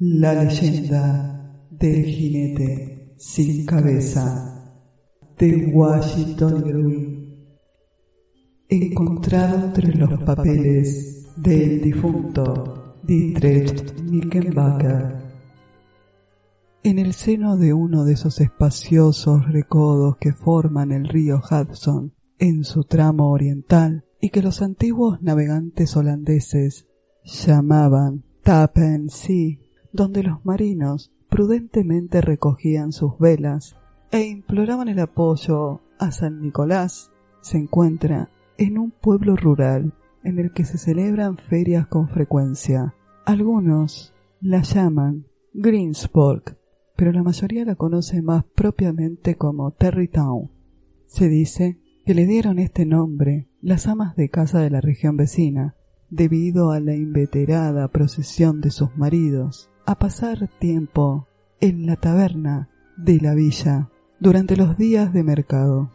La leyenda del jinete sin cabeza de Washington Irving, encontrado entre los papeles del difunto Dietrich Knickerbocker. En el seno de uno de esos espaciosos recodos que forman el río Hudson en su tramo oriental y que los antiguos navegantes holandeses llamaban Tappen Sea, donde los marinos prudentemente recogían sus velas e imploraban el apoyo a San Nicolás, se encuentra en un pueblo rural en el que se celebran ferias con frecuencia. Algunos la llaman Greensburg, pero la mayoría la conoce más propiamente como Terrytown. Se dice que le dieron este nombre las amas de casa de la región vecina, debido a la inveterada procesión de sus maridos, a pasar tiempo en la taberna de la villa durante los días de mercado.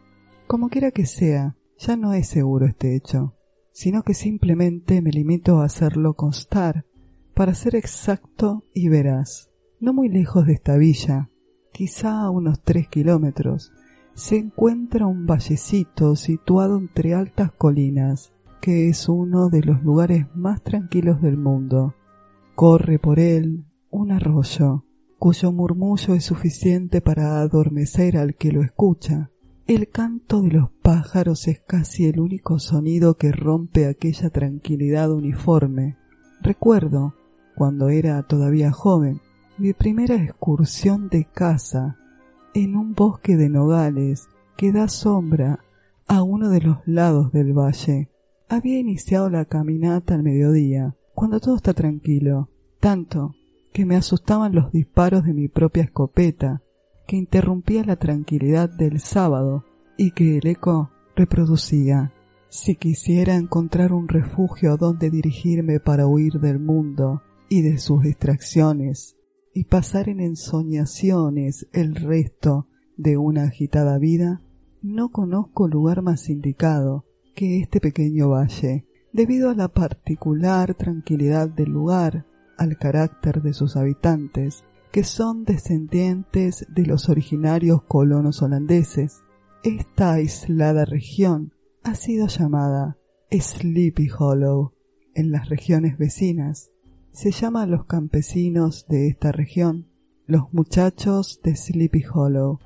Como quiera que sea, ya no es seguro este hecho, sino que simplemente me limito a hacerlo constar, para ser exacto y veraz. No muy lejos de esta villa, quizá a unos tres kilómetros, se encuentra un vallecito situado entre altas colinas, que es uno de los lugares más tranquilos del mundo. Corre por él un arroyo, cuyo murmullo es suficiente para adormecer al que lo escucha. El canto de los pájaros es casi el único sonido que rompe aquella tranquilidad uniforme. Recuerdo, cuando era todavía joven, mi primera excursión de caza en un bosque de nogales que da sombra a uno de los lados del valle. Había iniciado la caminata al mediodía, cuando todo está tranquilo, tanto que me asustaban los disparos de mi propia escopeta, que interrumpía la tranquilidad del sábado y que el eco reproducía. Si quisiera encontrar un refugio donde dirigirme para huir del mundo y de sus distracciones, y pasar en ensoñaciones el resto de una agitada vida, no conozco lugar más indicado que este pequeño valle, debido a la particular tranquilidad del lugar, al carácter de sus habitantes, que son descendientes de los originarios colonos holandeses. Esta aislada región ha sido llamada Sleepy Hollow en las regiones vecinas. Se llama a los campesinos de esta región los muchachos de Sleepy Hollow.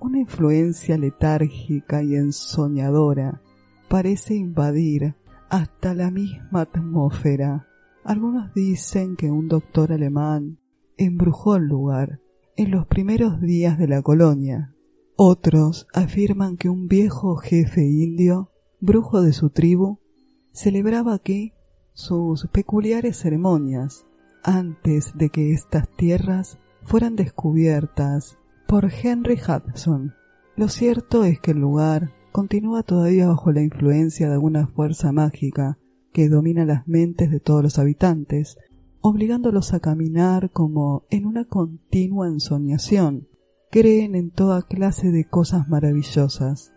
Una influencia letárgica y ensoñadora parece invadir hasta la misma atmósfera algunos dicen que un doctor alemán embrujó el lugar en los primeros días de la colonia. Otros afirman que un viejo jefe indio, brujo de su tribu, celebraba aquí sus peculiares ceremonias antes de que estas tierras fueran descubiertas por Henry Hudson. Lo cierto es que el lugar continúa todavía bajo la influencia de alguna fuerza mágica que domina las mentes de todos los habitantes, obligándolos a caminar como en una continua ensoñación. Creen en toda clase de cosas maravillosas.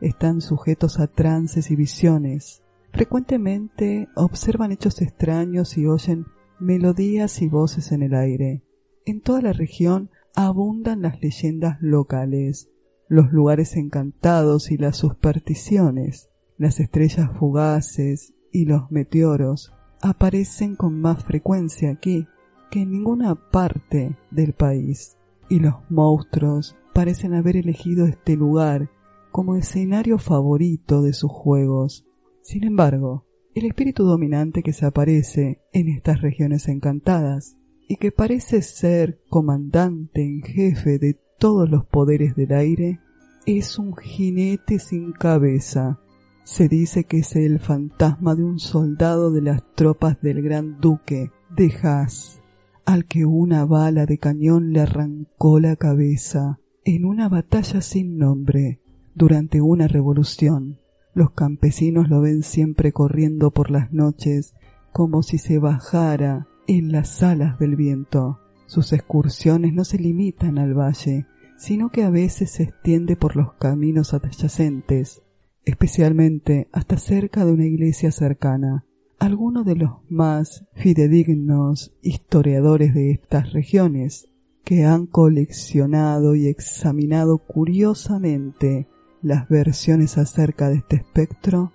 Están sujetos a trances y visiones. Frecuentemente observan hechos extraños y oyen melodías y voces en el aire. En toda la región abundan las leyendas locales, los lugares encantados y las supersticiones, las estrellas fugaces y los meteoros aparecen con más frecuencia aquí que en ninguna parte del país, y los monstruos parecen haber elegido este lugar como escenario favorito de sus juegos. Sin embargo, el espíritu dominante que se aparece en estas regiones encantadas y que parece ser comandante en jefe de todos los poderes del aire, es un jinete sin cabeza, se dice que es el fantasma de un soldado de las tropas del gran duque de Haas. al que una bala de cañón le arrancó la cabeza en una batalla sin nombre durante una revolución. Los campesinos lo ven siempre corriendo por las noches como si se bajara en las alas del viento. Sus excursiones no se limitan al valle, sino que a veces se extiende por los caminos adyacentes, especialmente hasta cerca de una iglesia cercana. Algunos de los más fidedignos historiadores de estas regiones, que han coleccionado y examinado curiosamente las versiones acerca de este espectro,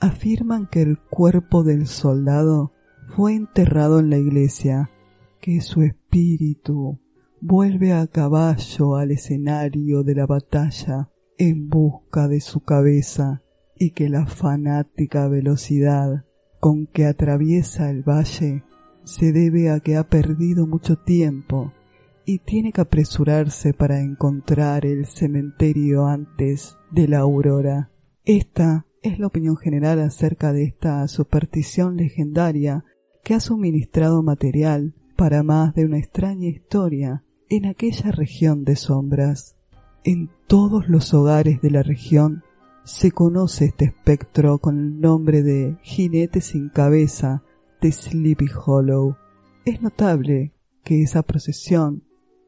afirman que el cuerpo del soldado fue enterrado en la iglesia, que su espíritu vuelve a caballo al escenario de la batalla en busca de su cabeza y que la fanática velocidad con que atraviesa el valle se debe a que ha perdido mucho tiempo y tiene que apresurarse para encontrar el cementerio antes de la aurora. Esta es la opinión general acerca de esta superstición legendaria que ha suministrado material para más de una extraña historia en aquella región de sombras. En todos los hogares de la región se conoce este espectro con el nombre de jinete sin cabeza de Sleepy Hollow. Es notable que esa procesión,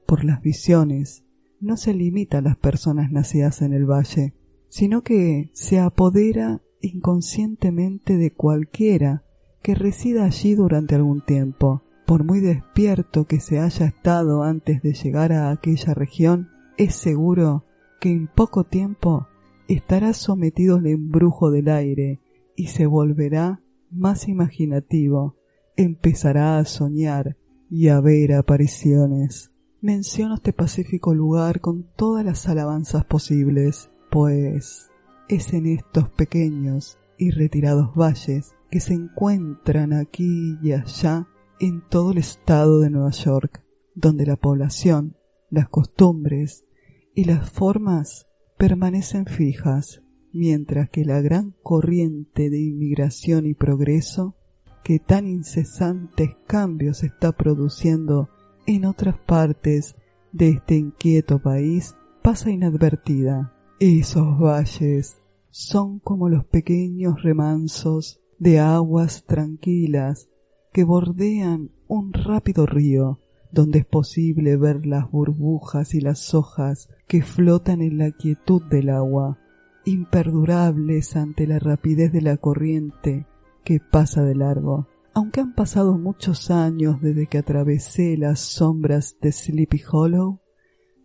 por las visiones, no se limita a las personas nacidas en el valle, sino que se apodera inconscientemente de cualquiera que resida allí durante algún tiempo, por muy despierto que se haya estado antes de llegar a aquella región, es seguro que en poco tiempo estará sometido al embrujo del aire y se volverá más imaginativo, empezará a soñar y a ver apariciones. Menciono este pacífico lugar con todas las alabanzas posibles, pues es en estos pequeños y retirados valles que se encuentran aquí y allá en todo el estado de Nueva York, donde la población, las costumbres y las formas permanecen fijas, mientras que la gran corriente de inmigración y progreso que tan incesantes cambios está produciendo en otras partes de este inquieto país pasa inadvertida. Esos valles son como los pequeños remansos de aguas tranquilas que bordean un rápido río, donde es posible ver las burbujas y las hojas que flotan en la quietud del agua, imperdurables ante la rapidez de la corriente que pasa de largo. Aunque han pasado muchos años desde que atravesé las sombras de Sleepy Hollow,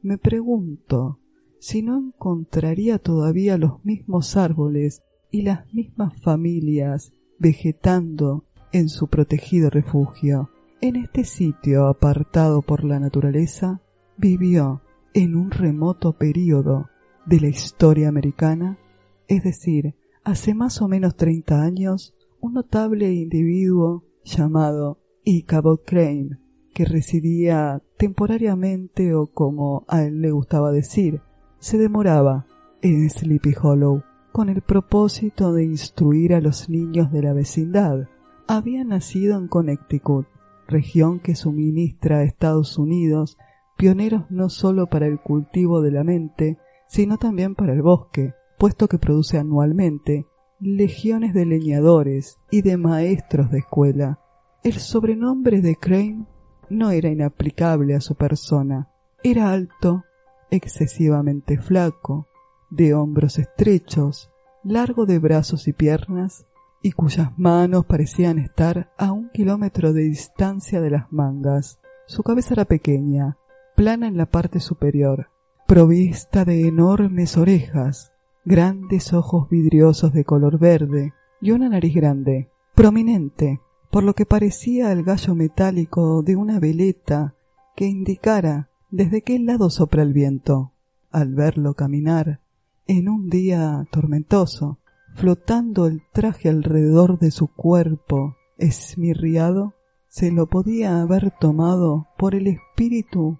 me pregunto si no encontraría todavía los mismos árboles y las mismas familias vegetando en su protegido refugio. En este sitio apartado por la naturaleza, vivió en un remoto período de la historia americana, es decir, hace más o menos 30 años, un notable individuo llamado Ichabod Crane, que residía temporariamente o como a él le gustaba decir, se demoraba en Sleepy Hollow con el propósito de instruir a los niños de la vecindad. Había nacido en Connecticut, región que suministra a Estados Unidos pioneros no solo para el cultivo de la mente, sino también para el bosque, puesto que produce anualmente legiones de leñadores y de maestros de escuela. El sobrenombre de Crane no era inaplicable a su persona. Era alto, excesivamente flaco, de hombros estrechos, largo de brazos y piernas, y cuyas manos parecían estar a un kilómetro de distancia de las mangas. Su cabeza era pequeña, plana en la parte superior, provista de enormes orejas, grandes ojos vidriosos de color verde y una nariz grande, prominente, por lo que parecía el gallo metálico de una veleta que indicara desde qué lado sopra el viento. Al verlo caminar, en un día tormentoso, flotando el traje alrededor de su cuerpo esmirriado, se lo podía haber tomado por el espíritu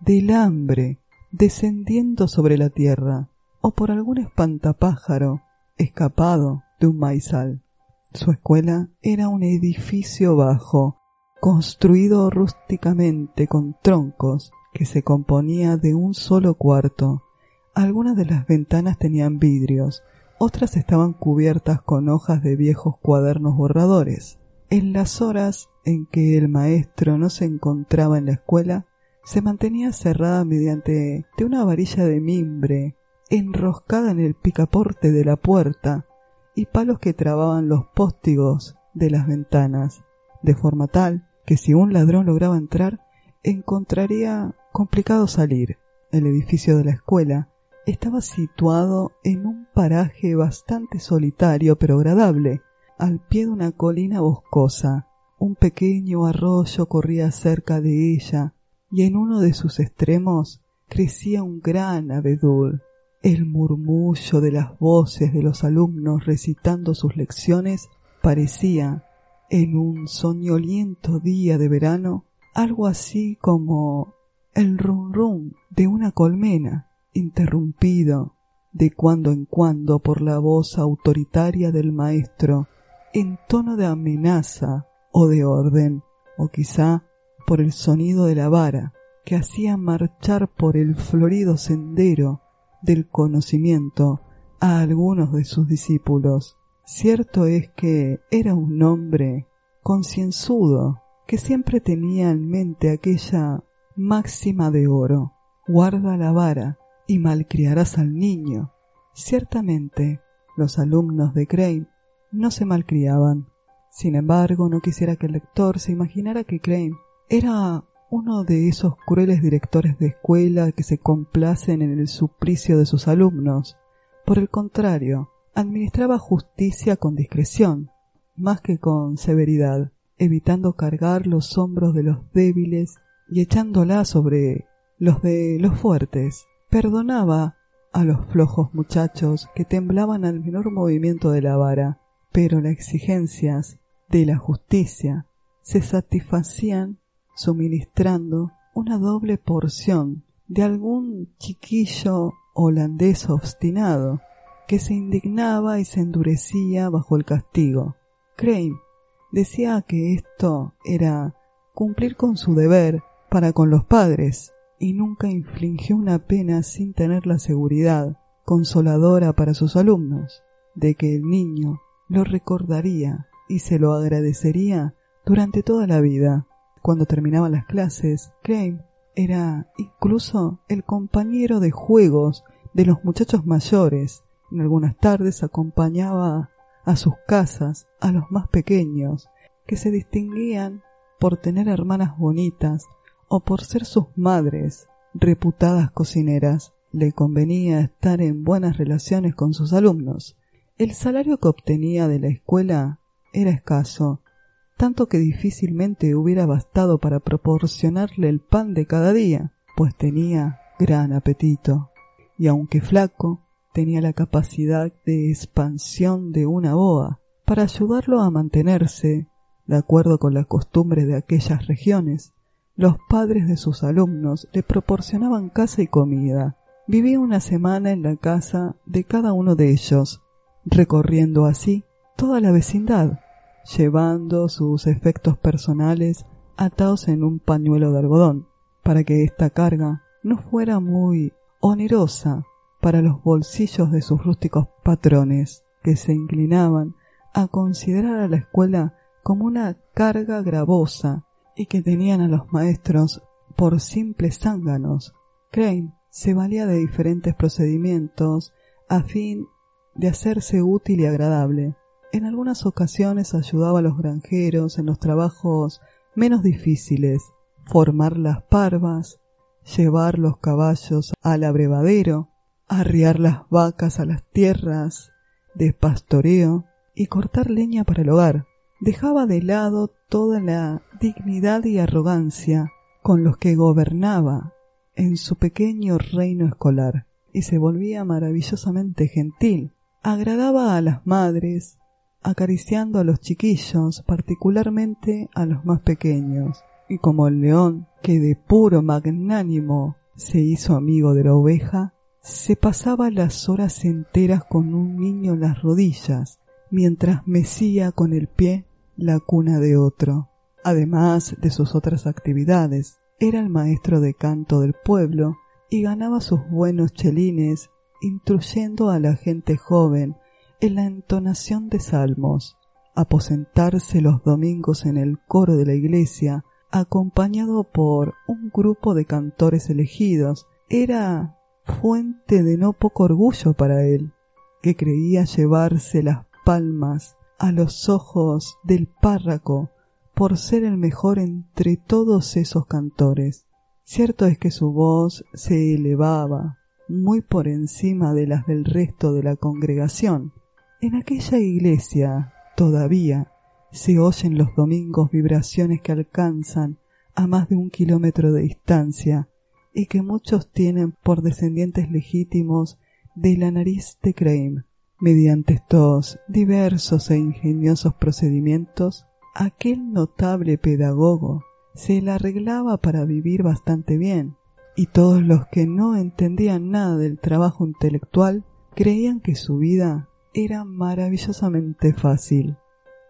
del hambre descendiendo sobre la tierra, o por algún espantapájaro escapado de un maizal. Su escuela era un edificio bajo, construido rústicamente con troncos, que se componía de un solo cuarto. Algunas de las ventanas tenían vidrios, otras estaban cubiertas con hojas de viejos cuadernos borradores. En las horas en que el maestro no se encontraba en la escuela, se mantenía cerrada mediante de una varilla de mimbre enroscada en el picaporte de la puerta y palos que trababan los póstigos de las ventanas, de forma tal que si un ladrón lograba entrar, encontraría complicado salir. El edificio de la escuela estaba situado en un paraje bastante solitario pero agradable, al pie de una colina boscosa. Un pequeño arroyo corría cerca de ella, y en uno de sus extremos crecía un gran abedul. El murmullo de las voces de los alumnos recitando sus lecciones parecía, en un soñoliento día de verano, algo así como el rum rum de una colmena, interrumpido de cuando en cuando por la voz autoritaria del maestro, en tono de amenaza o de orden, o quizá por el sonido de la vara que hacía marchar por el florido sendero del conocimiento a algunos de sus discípulos. Cierto es que era un hombre concienzudo, que siempre tenía en mente aquella máxima de oro, guarda la vara y malcriarás al niño. Ciertamente, los alumnos de Crane no se malcriaban. Sin embargo, no quisiera que el lector se imaginara que Crane era uno de esos crueles directores de escuela que se complacen en el suplicio de sus alumnos. Por el contrario, administraba justicia con discreción, más que con severidad, evitando cargar los hombros de los débiles y echándola sobre los de los fuertes. Perdonaba a los flojos muchachos que temblaban al menor movimiento de la vara, pero las exigencias de la justicia se satisfacían suministrando una doble porción de algún chiquillo holandés obstinado que se indignaba y se endurecía bajo el castigo. Crane decía que esto era cumplir con su deber para con los padres y nunca infligió una pena sin tener la seguridad consoladora para sus alumnos de que el niño lo recordaría y se lo agradecería durante toda la vida. Cuando terminaban las clases, Crane era incluso el compañero de juegos de los muchachos mayores. En algunas tardes acompañaba a sus casas a los más pequeños, que se distinguían por tener hermanas bonitas o por ser sus madres, reputadas cocineras. Le convenía estar en buenas relaciones con sus alumnos. El salario que obtenía de la escuela era escaso, tanto que difícilmente hubiera bastado para proporcionarle el pan de cada día, pues tenía gran apetito, y aunque flaco, tenía la capacidad de expansión de una boa para ayudarlo a mantenerse de acuerdo con las costumbres de aquellas regiones. Los padres de sus alumnos le proporcionaban casa y comida. Vivía una semana en la casa de cada uno de ellos, recorriendo así toda la vecindad, llevando sus efectos personales atados en un pañuelo de algodón, para que esta carga no fuera muy onerosa para los bolsillos de sus rústicos patrones, que se inclinaban a considerar a la escuela como una carga gravosa y que tenían a los maestros por simples zánganos. Crane se valía de diferentes procedimientos a fin de hacerse útil y agradable. En algunas ocasiones ayudaba a los granjeros en los trabajos menos difíciles, formar las parvas, llevar los caballos al abrevadero, arriar las vacas a las tierras de pastoreo y cortar leña para el hogar. Dejaba de lado toda la dignidad y arrogancia con los que gobernaba en su pequeño reino escolar y se volvía maravillosamente gentil. Agradaba a las madres, acariciando a los chiquillos, particularmente a los más pequeños, y como el león, que de puro magnánimo se hizo amigo de la oveja, se pasaba las horas enteras con un niño en las rodillas, mientras mecía con el pie la cuna de otro. Además de sus otras actividades, era el maestro de canto del pueblo y ganaba sus buenos chelines instruyendo a la gente joven en la entonación de salmos, aposentarse los domingos en el coro de la iglesia, acompañado por un grupo de cantores elegidos, era fuente de no poco orgullo para él, que creía llevarse las palmas a los ojos del párraco por ser el mejor entre todos esos cantores. Cierto es que su voz se elevaba muy por encima de las del resto de la congregación. En aquella iglesia todavía se oyen los domingos vibraciones que alcanzan a más de un kilómetro de distancia y que muchos tienen por descendientes legítimos de la nariz de Crane. Mediante estos diversos e ingeniosos procedimientos, aquel notable pedagogo se la arreglaba para vivir bastante bien, y todos los que no entendían nada del trabajo intelectual creían que su vida era maravillosamente fácil.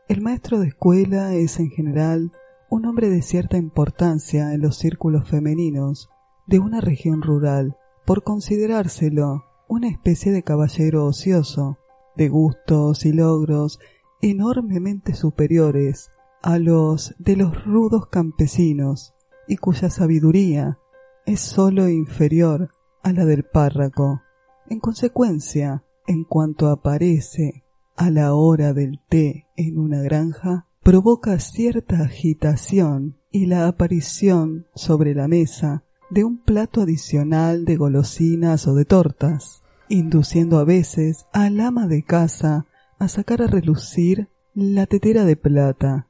El maestro de escuela es en general un hombre de cierta importancia en los círculos femeninos de una región rural, por considerárselo una especie de caballero ocioso, de gustos y logros enormemente superiores a los de los rudos campesinos y cuya sabiduría es sólo inferior a la del párraco. En consecuencia, en cuanto aparece a la hora del té en una granja, provoca cierta agitación y la aparición sobre la mesa de un plato adicional de golosinas o de tortas, induciendo a veces al ama de casa a sacar a relucir la tetera de plata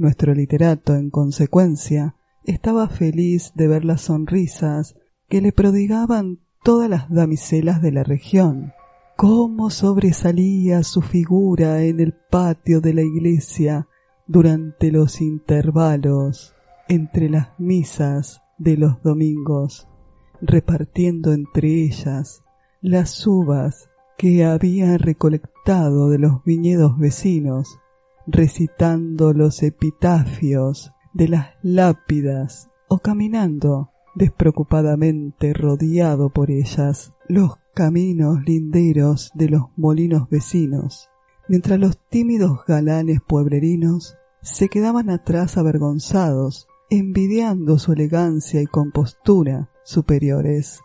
nuestro literato, en consecuencia, estaba feliz de ver las sonrisas que le prodigaban todas las damiselas de la región. Cómo sobresalía su figura en el patio de la iglesia durante los intervalos entre las misas de los domingos, repartiendo entre ellas las uvas que había recolectado de los viñedos vecinos recitando los epitafios de las lápidas o caminando despreocupadamente rodeado por ellas los caminos linderos de los molinos vecinos, mientras los tímidos galanes pueblerinos se quedaban atrás avergonzados, envidiando su elegancia y compostura superiores.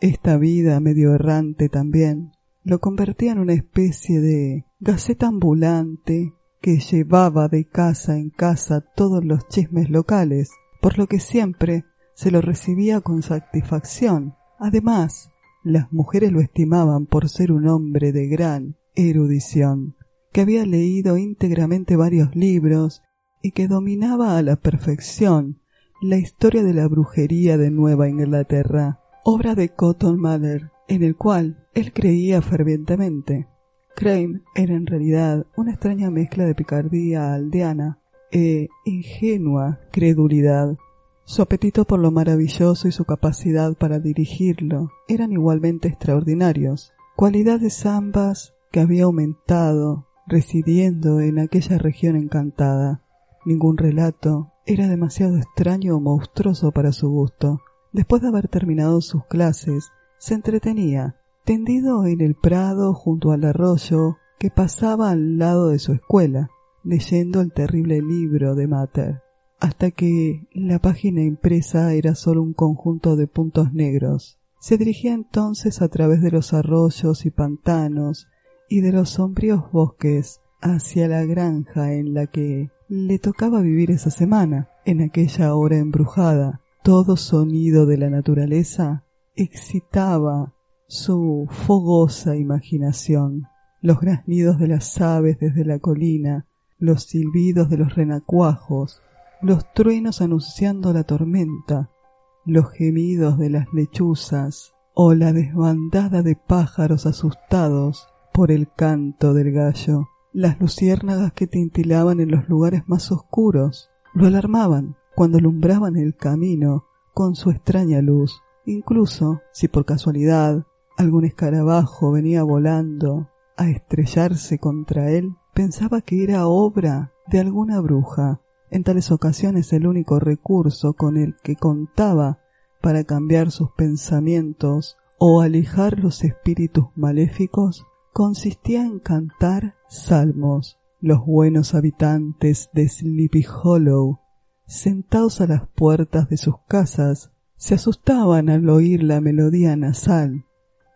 Esta vida medio errante también lo convertía en una especie de gaceta ambulante que llevaba de casa en casa todos los chismes locales, por lo que siempre se lo recibía con satisfacción. Además, las mujeres lo estimaban por ser un hombre de gran erudición, que había leído íntegramente varios libros y que dominaba a la perfección la historia de la brujería de Nueva Inglaterra, obra de Cotton Mather, en el cual él creía fervientemente. Crane era en realidad una extraña mezcla de picardía aldeana e ingenua credulidad. Su apetito por lo maravilloso y su capacidad para dirigirlo eran igualmente extraordinarios, cualidades ambas que había aumentado residiendo en aquella región encantada. Ningún relato era demasiado extraño o monstruoso para su gusto. Después de haber terminado sus clases, se entretenía tendido en el prado junto al arroyo que pasaba al lado de su escuela, leyendo el terrible libro de Mater, hasta que la página impresa era solo un conjunto de puntos negros. Se dirigía entonces a través de los arroyos y pantanos y de los sombríos bosques hacia la granja en la que le tocaba vivir esa semana, en aquella hora embrujada. Todo sonido de la naturaleza excitaba su fogosa imaginación, los graznidos de las aves desde la colina, los silbidos de los renacuajos, los truenos anunciando la tormenta, los gemidos de las lechuzas o la desbandada de pájaros asustados por el canto del gallo, las luciérnagas que tintilaban en los lugares más oscuros, lo alarmaban cuando alumbraban el camino con su extraña luz, incluso si por casualidad algún escarabajo venía volando a estrellarse contra él, pensaba que era obra de alguna bruja. En tales ocasiones el único recurso con el que contaba para cambiar sus pensamientos o alejar los espíritus maléficos consistía en cantar salmos. Los buenos habitantes de Sleepy Hollow, sentados a las puertas de sus casas, se asustaban al oír la melodía nasal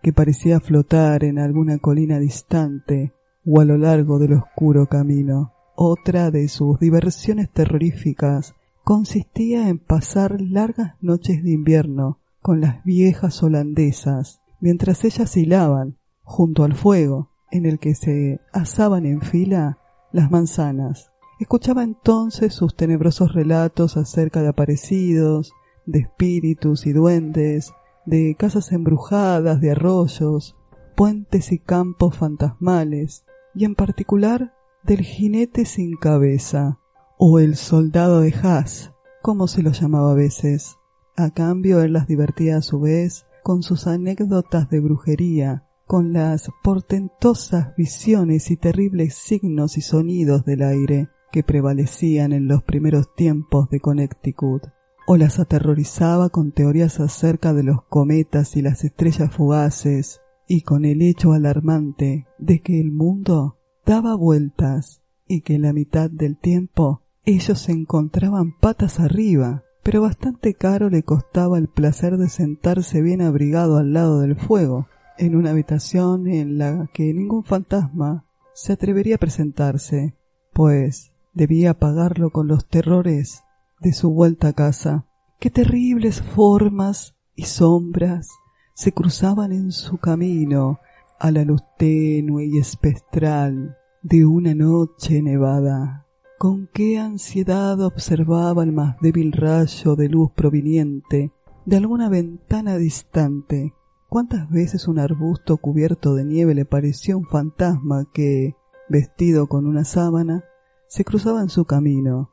que parecía flotar en alguna colina distante o a lo largo del oscuro camino. Otra de sus diversiones terroríficas consistía en pasar largas noches de invierno con las viejas holandesas, mientras ellas hilaban junto al fuego en el que se asaban en fila las manzanas. Escuchaba entonces sus tenebrosos relatos acerca de aparecidos, de espíritus y duendes, de casas embrujadas, de arroyos, puentes y campos fantasmales, y en particular del jinete sin cabeza, o el soldado de Haas, como se lo llamaba a veces. A cambio él las divertía a su vez con sus anécdotas de brujería, con las portentosas visiones y terribles signos y sonidos del aire que prevalecían en los primeros tiempos de Connecticut, o las aterrorizaba con teorías acerca de los cometas y las estrellas fugaces, y con el hecho alarmante de que el mundo daba vueltas y que la mitad del tiempo ellos se encontraban patas arriba, pero bastante caro le costaba el placer de sentarse bien abrigado al lado del fuego, en una habitación en la que ningún fantasma se atrevería a presentarse, pues debía pagarlo con los terrores de su vuelta a casa. Qué terribles formas y sombras se cruzaban en su camino a la luz tenue y espectral de una noche nevada. Con qué ansiedad observaba el más débil rayo de luz proveniente de alguna ventana distante ¿Cuántas veces un arbusto cubierto de nieve le pareció un fantasma que, vestido con una sábana, se cruzaba en su camino?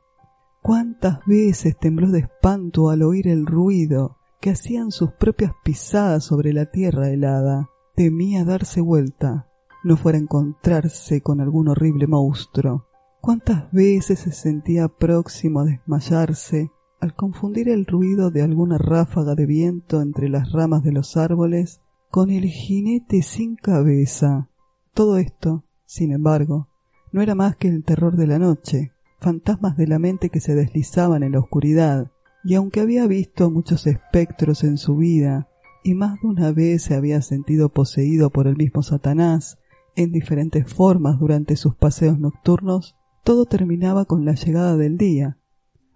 ¿Cuántas veces tembló de espanto al oír el ruido que hacían sus propias pisadas sobre la tierra helada? Temía darse vuelta, no fuera a encontrarse con algún horrible monstruo. ¿Cuántas veces se sentía próximo a desmayarse al confundir el ruido de alguna ráfaga de viento entre las ramas de los árboles con el jinete sin cabeza. Todo esto, sin embargo, no era más que el terror de la noche, fantasmas de la mente que se deslizaban en la oscuridad, y aunque había visto muchos espectros en su vida, y más de una vez se había sentido poseído por el mismo Satanás, en diferentes formas durante sus paseos nocturnos, todo terminaba con la llegada del día,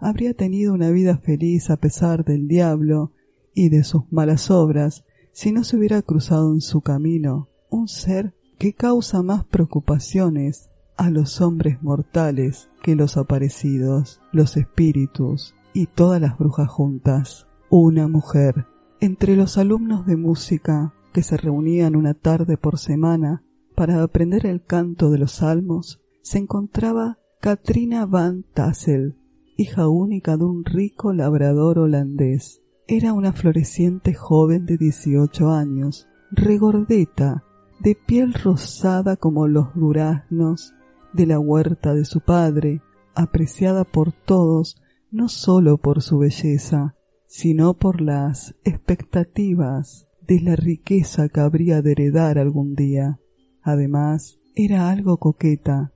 habría tenido una vida feliz a pesar del diablo y de sus malas obras si no se hubiera cruzado en su camino un ser que causa más preocupaciones a los hombres mortales que los aparecidos, los espíritus y todas las brujas juntas. Una mujer. Entre los alumnos de música que se reunían una tarde por semana para aprender el canto de los salmos, se encontraba Katrina Van Tassel, hija única de un rico labrador holandés. Era una floreciente joven de dieciocho años, regordeta, de piel rosada como los duraznos de la huerta de su padre, apreciada por todos no sólo por su belleza, sino por las expectativas de la riqueza que habría de heredar algún día. Además, era algo coqueta,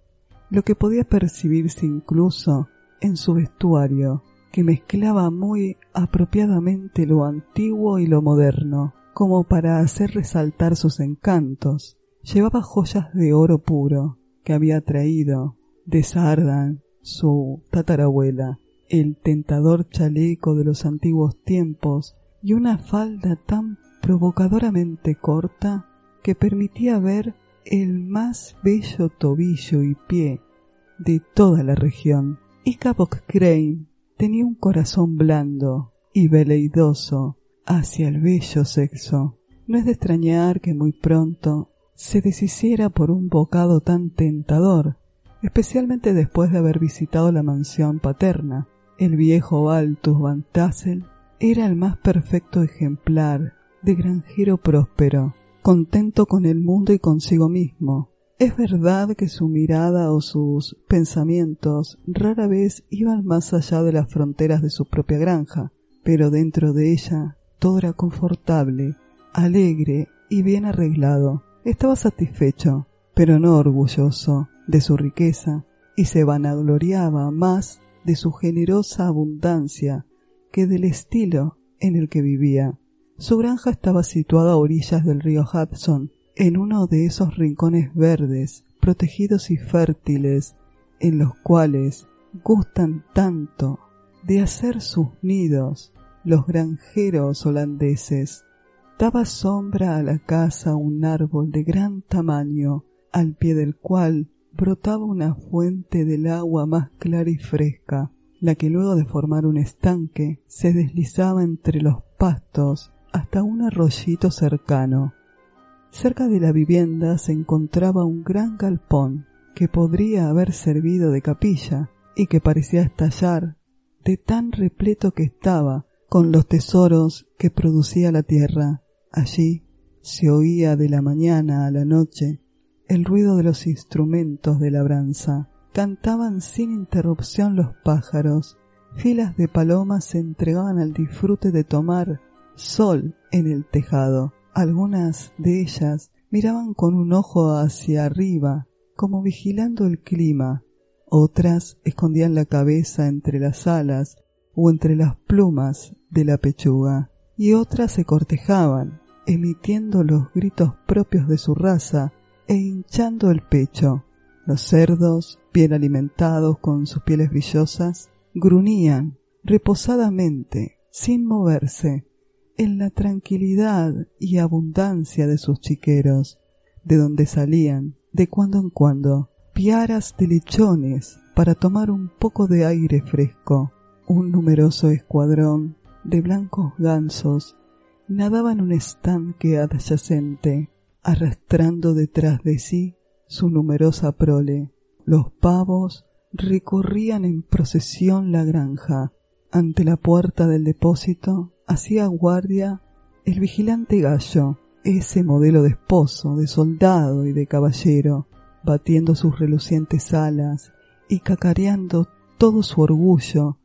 lo que podía percibirse incluso en su vestuario, que mezclaba muy apropiadamente lo antiguo y lo moderno, como para hacer resaltar sus encantos. Llevaba joyas de oro puro que había traído de Sardan, su tatarabuela, el tentador chaleco de los antiguos tiempos y una falda tan provocadoramente corta que permitía ver el más bello tobillo y pie de toda la región. Y Crane tenía un corazón blando y veleidoso hacia el bello sexo. No es de extrañar que muy pronto se deshiciera por un bocado tan tentador, especialmente después de haber visitado la mansión paterna. El viejo Baltus Van Tassel era el más perfecto ejemplar de granjero próspero, contento con el mundo y consigo mismo, Es verdad que su mirada o sus pensamientos rara vez iban más allá de las fronteras de su propia granja, pero dentro de ella todo era confortable, alegre y bien arreglado. Estaba satisfecho, pero no orgulloso de su riqueza, y se vanagloriaba más de su generosa abundancia que del estilo en el que vivía. Su granja estaba situada a orillas del río Hudson, en uno de esos rincones verdes, protegidos y fértiles, en los cuales gustan tanto de hacer sus nidos los granjeros holandeses. Daba sombra a la casa un árbol de gran tamaño, al pie del cual brotaba una fuente del agua más clara y fresca, la que luego de formar un estanque se deslizaba entre los pastos hasta un arroyito cercano. Cerca de la vivienda se encontraba un gran galpón que podría haber servido de capilla y que parecía estallar de tan repleto que estaba con los tesoros que producía la tierra. Allí se oía de la mañana a la noche el ruido de los instrumentos de labranza. Cantaban sin interrupción los pájaros. Filas de palomas se entregaban al disfrute de tomar sol en el tejado. Algunas de ellas miraban con un ojo hacia arriba, como vigilando el clima. Otras escondían la cabeza entre las alas o entre las plumas de la pechuga. Y otras se cortejaban, emitiendo los gritos propios de su raza e hinchando el pecho. Los cerdos, bien alimentados con sus pieles brillosas, gruñían reposadamente, sin moverse, en la tranquilidad y abundancia de sus chiqueros, de donde salían, de cuando en cuando, piaras de lechones para tomar un poco de aire fresco. Un numeroso escuadrón de blancos gansos nadaba en un estanque adyacente, arrastrando detrás de sí su numerosa prole. Los pavos recorrían en procesión la granja. Ante la puerta del depósito hacía guardia el vigilante gallo, ese modelo de esposo, de soldado y de caballero, batiendo sus relucientes alas y cacareando todo su orgullo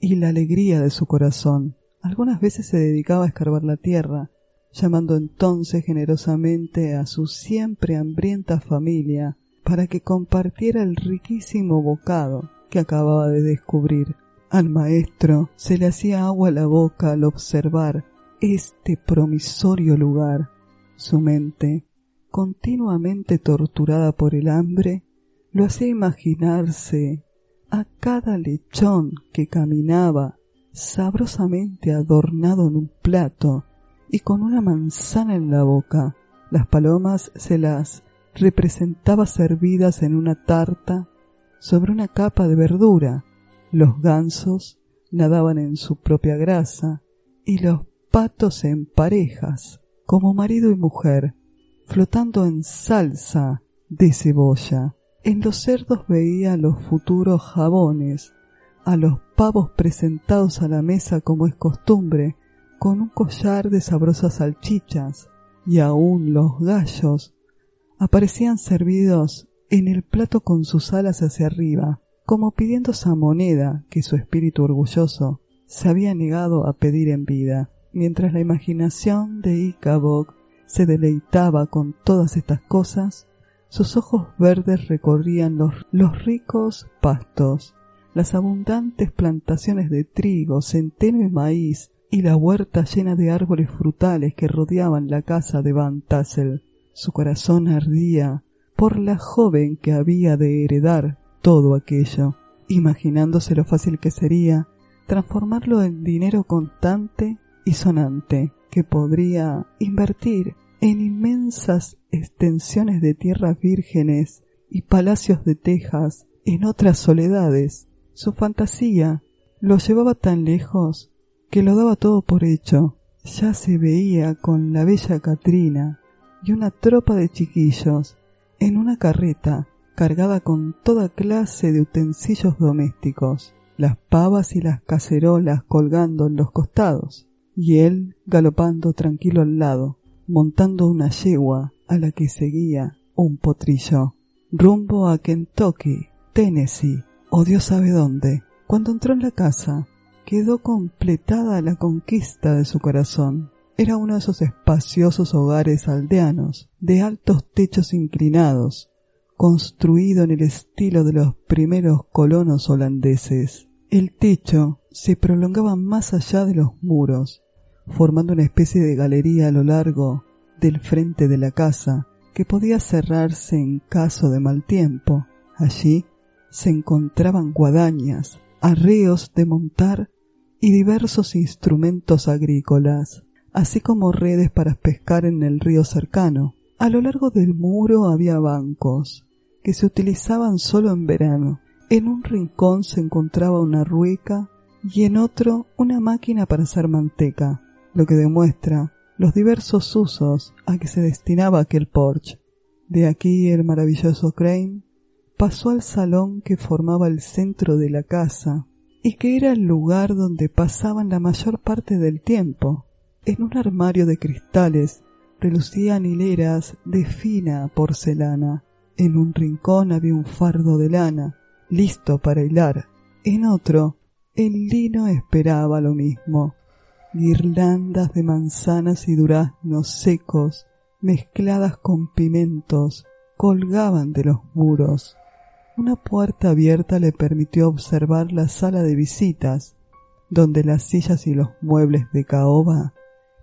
y la alegría de su corazón. Algunas veces se dedicaba a escarbar la tierra, llamando entonces generosamente a su siempre hambrienta familia para que compartiera el riquísimo bocado que acababa de descubrir. Al maestro se le hacía agua la boca al observar este promisorio lugar. Su mente, continuamente torturada por el hambre, lo hacía imaginarse a cada lechón que caminaba sabrosamente adornado en un plato y con una manzana en la boca. Las palomas se las representaba servidas en una tarta sobre una capa de verdura los gansos nadaban en su propia grasa y los patos en parejas, como marido y mujer, flotando en salsa de cebolla. En los cerdos veía los futuros jabones, a los pavos presentados a la mesa como es costumbre, con un collar de sabrosas salchichas, y aún los gallos aparecían servidos en el plato con sus alas hacia arriba, como pidiendo esa moneda que su espíritu orgulloso se había negado a pedir en vida, mientras la imaginación de Icabod se deleitaba con todas estas cosas, sus ojos verdes recorrían los, los ricos pastos, las abundantes plantaciones de trigo, centeno y maíz, y la huerta llena de árboles frutales que rodeaban la casa de Van Tassel. Su corazón ardía por la joven que había de heredar todo aquello, imaginándose lo fácil que sería transformarlo en dinero contante y sonante que podría invertir en inmensas extensiones de tierras vírgenes y palacios de tejas en otras soledades. Su fantasía lo llevaba tan lejos que lo daba todo por hecho. Ya se veía con la bella Katrina y una tropa de chiquillos en una carreta cargada con toda clase de utensilios domésticos, las pavas y las cacerolas colgando en los costados, y él galopando tranquilo al lado, montando una yegua a la que seguía un potrillo. rumbo a Kentucky, Tennessee, o Dios sabe dónde. Cuando entró en la casa, quedó completada la conquista de su corazón. Era uno de esos espaciosos hogares aldeanos, de altos techos inclinados, construido en el estilo de los primeros colonos holandeses. El techo se prolongaba más allá de los muros, formando una especie de galería a lo largo del frente de la casa, que podía cerrarse en caso de mal tiempo. Allí se encontraban guadañas, arreos de montar y diversos instrumentos agrícolas así como redes para pescar en el río cercano. A lo largo del muro había bancos, que se utilizaban solo en verano. En un rincón se encontraba una rueca y en otro una máquina para hacer manteca, lo que demuestra los diversos usos a que se destinaba aquel porche. De aquí el maravilloso Crane pasó al salón que formaba el centro de la casa y que era el lugar donde pasaban la mayor parte del tiempo. En un armario de cristales relucían hileras de fina porcelana. En un rincón había un fardo de lana, listo para hilar. En otro, el lino esperaba lo mismo. Guirlandas de manzanas y duraznos secos, mezcladas con pimentos, colgaban de los muros. Una puerta abierta le permitió observar la sala de visitas, donde las sillas y los muebles de caoba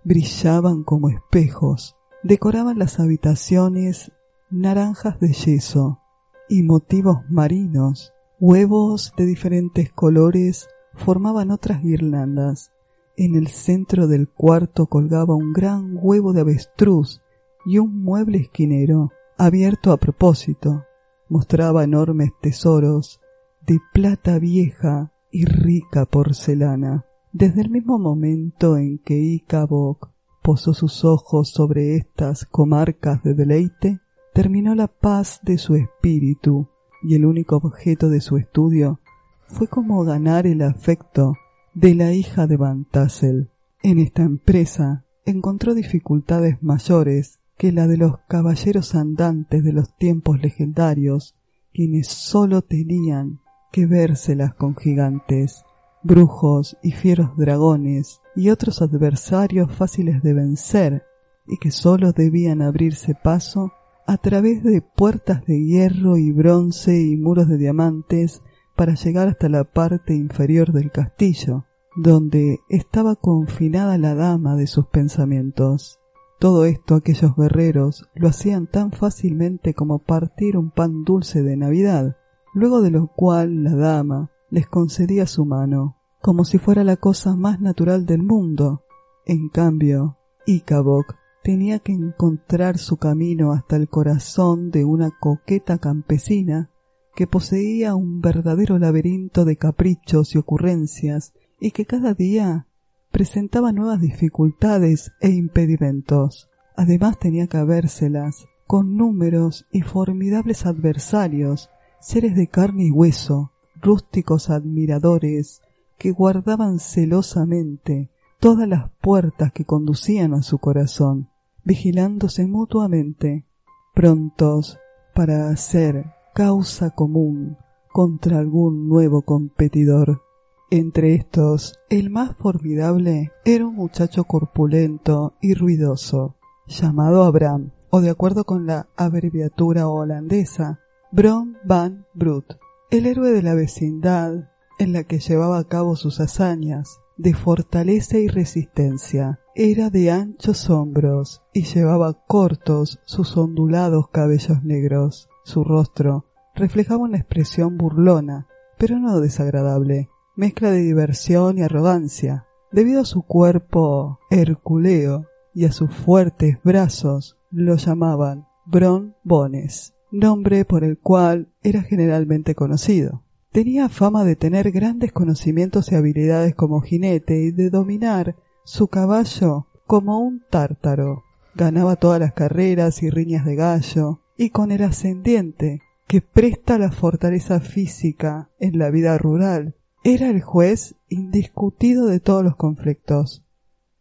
brillaban como espejos, decoraban las habitaciones naranjas de yeso y motivos marinos, huevos de diferentes colores formaban otras guirlandas. En el centro del cuarto colgaba un gran huevo de avestruz y un mueble esquinero, abierto a propósito. Mostraba enormes tesoros de plata vieja y rica porcelana. Desde el mismo momento en que Icabok posó sus ojos sobre estas comarcas de deleite, terminó la paz de su espíritu y el único objeto de su estudio fue como ganar el afecto de la hija de Van Tassel. En esta empresa encontró dificultades mayores que la de los caballeros andantes de los tiempos legendarios, quienes sólo tenían que vérselas con gigantes brujos y fieros dragones y otros adversarios fáciles de vencer y que sólo debían abrirse paso a través de puertas de hierro y bronce y muros de diamantes para llegar hasta la parte inferior del castillo, donde estaba confinada la dama de sus pensamientos. Todo esto aquellos guerreros lo hacían tan fácilmente como partir un pan dulce de Navidad, luego de lo cual la dama, les concedía su mano, como si fuera la cosa más natural del mundo. En cambio, Icabok tenía que encontrar su camino hasta el corazón de una coqueta campesina que poseía un verdadero laberinto de caprichos y ocurrencias y que cada día presentaba nuevas dificultades e impedimentos. Además tenía que habérselas con números y formidables adversarios, seres de carne y hueso, rústicos admiradores que guardaban celosamente todas las puertas que conducían a su corazón, vigilándose mutuamente, prontos para hacer causa común contra algún nuevo competidor. Entre estos, el más formidable era un muchacho corpulento y ruidoso, llamado Abraham, o de acuerdo con la abreviatura holandesa, Bron van Brut, el héroe de la vecindad en la que llevaba a cabo sus hazañas de fortaleza y resistencia. Era de anchos hombros y llevaba cortos sus ondulados cabellos negros. Su rostro reflejaba una expresión burlona, pero no desagradable, mezcla de diversión y arrogancia. Debido a su cuerpo herculeo y a sus fuertes brazos, lo llamaban Bron Bones nombre por el cual era generalmente conocido. Tenía fama de tener grandes conocimientos y habilidades como jinete y de dominar su caballo como un tártaro. Ganaba todas las carreras y riñas de gallo, y con el ascendiente que presta la fortaleza física en la vida rural, era el juez indiscutido de todos los conflictos.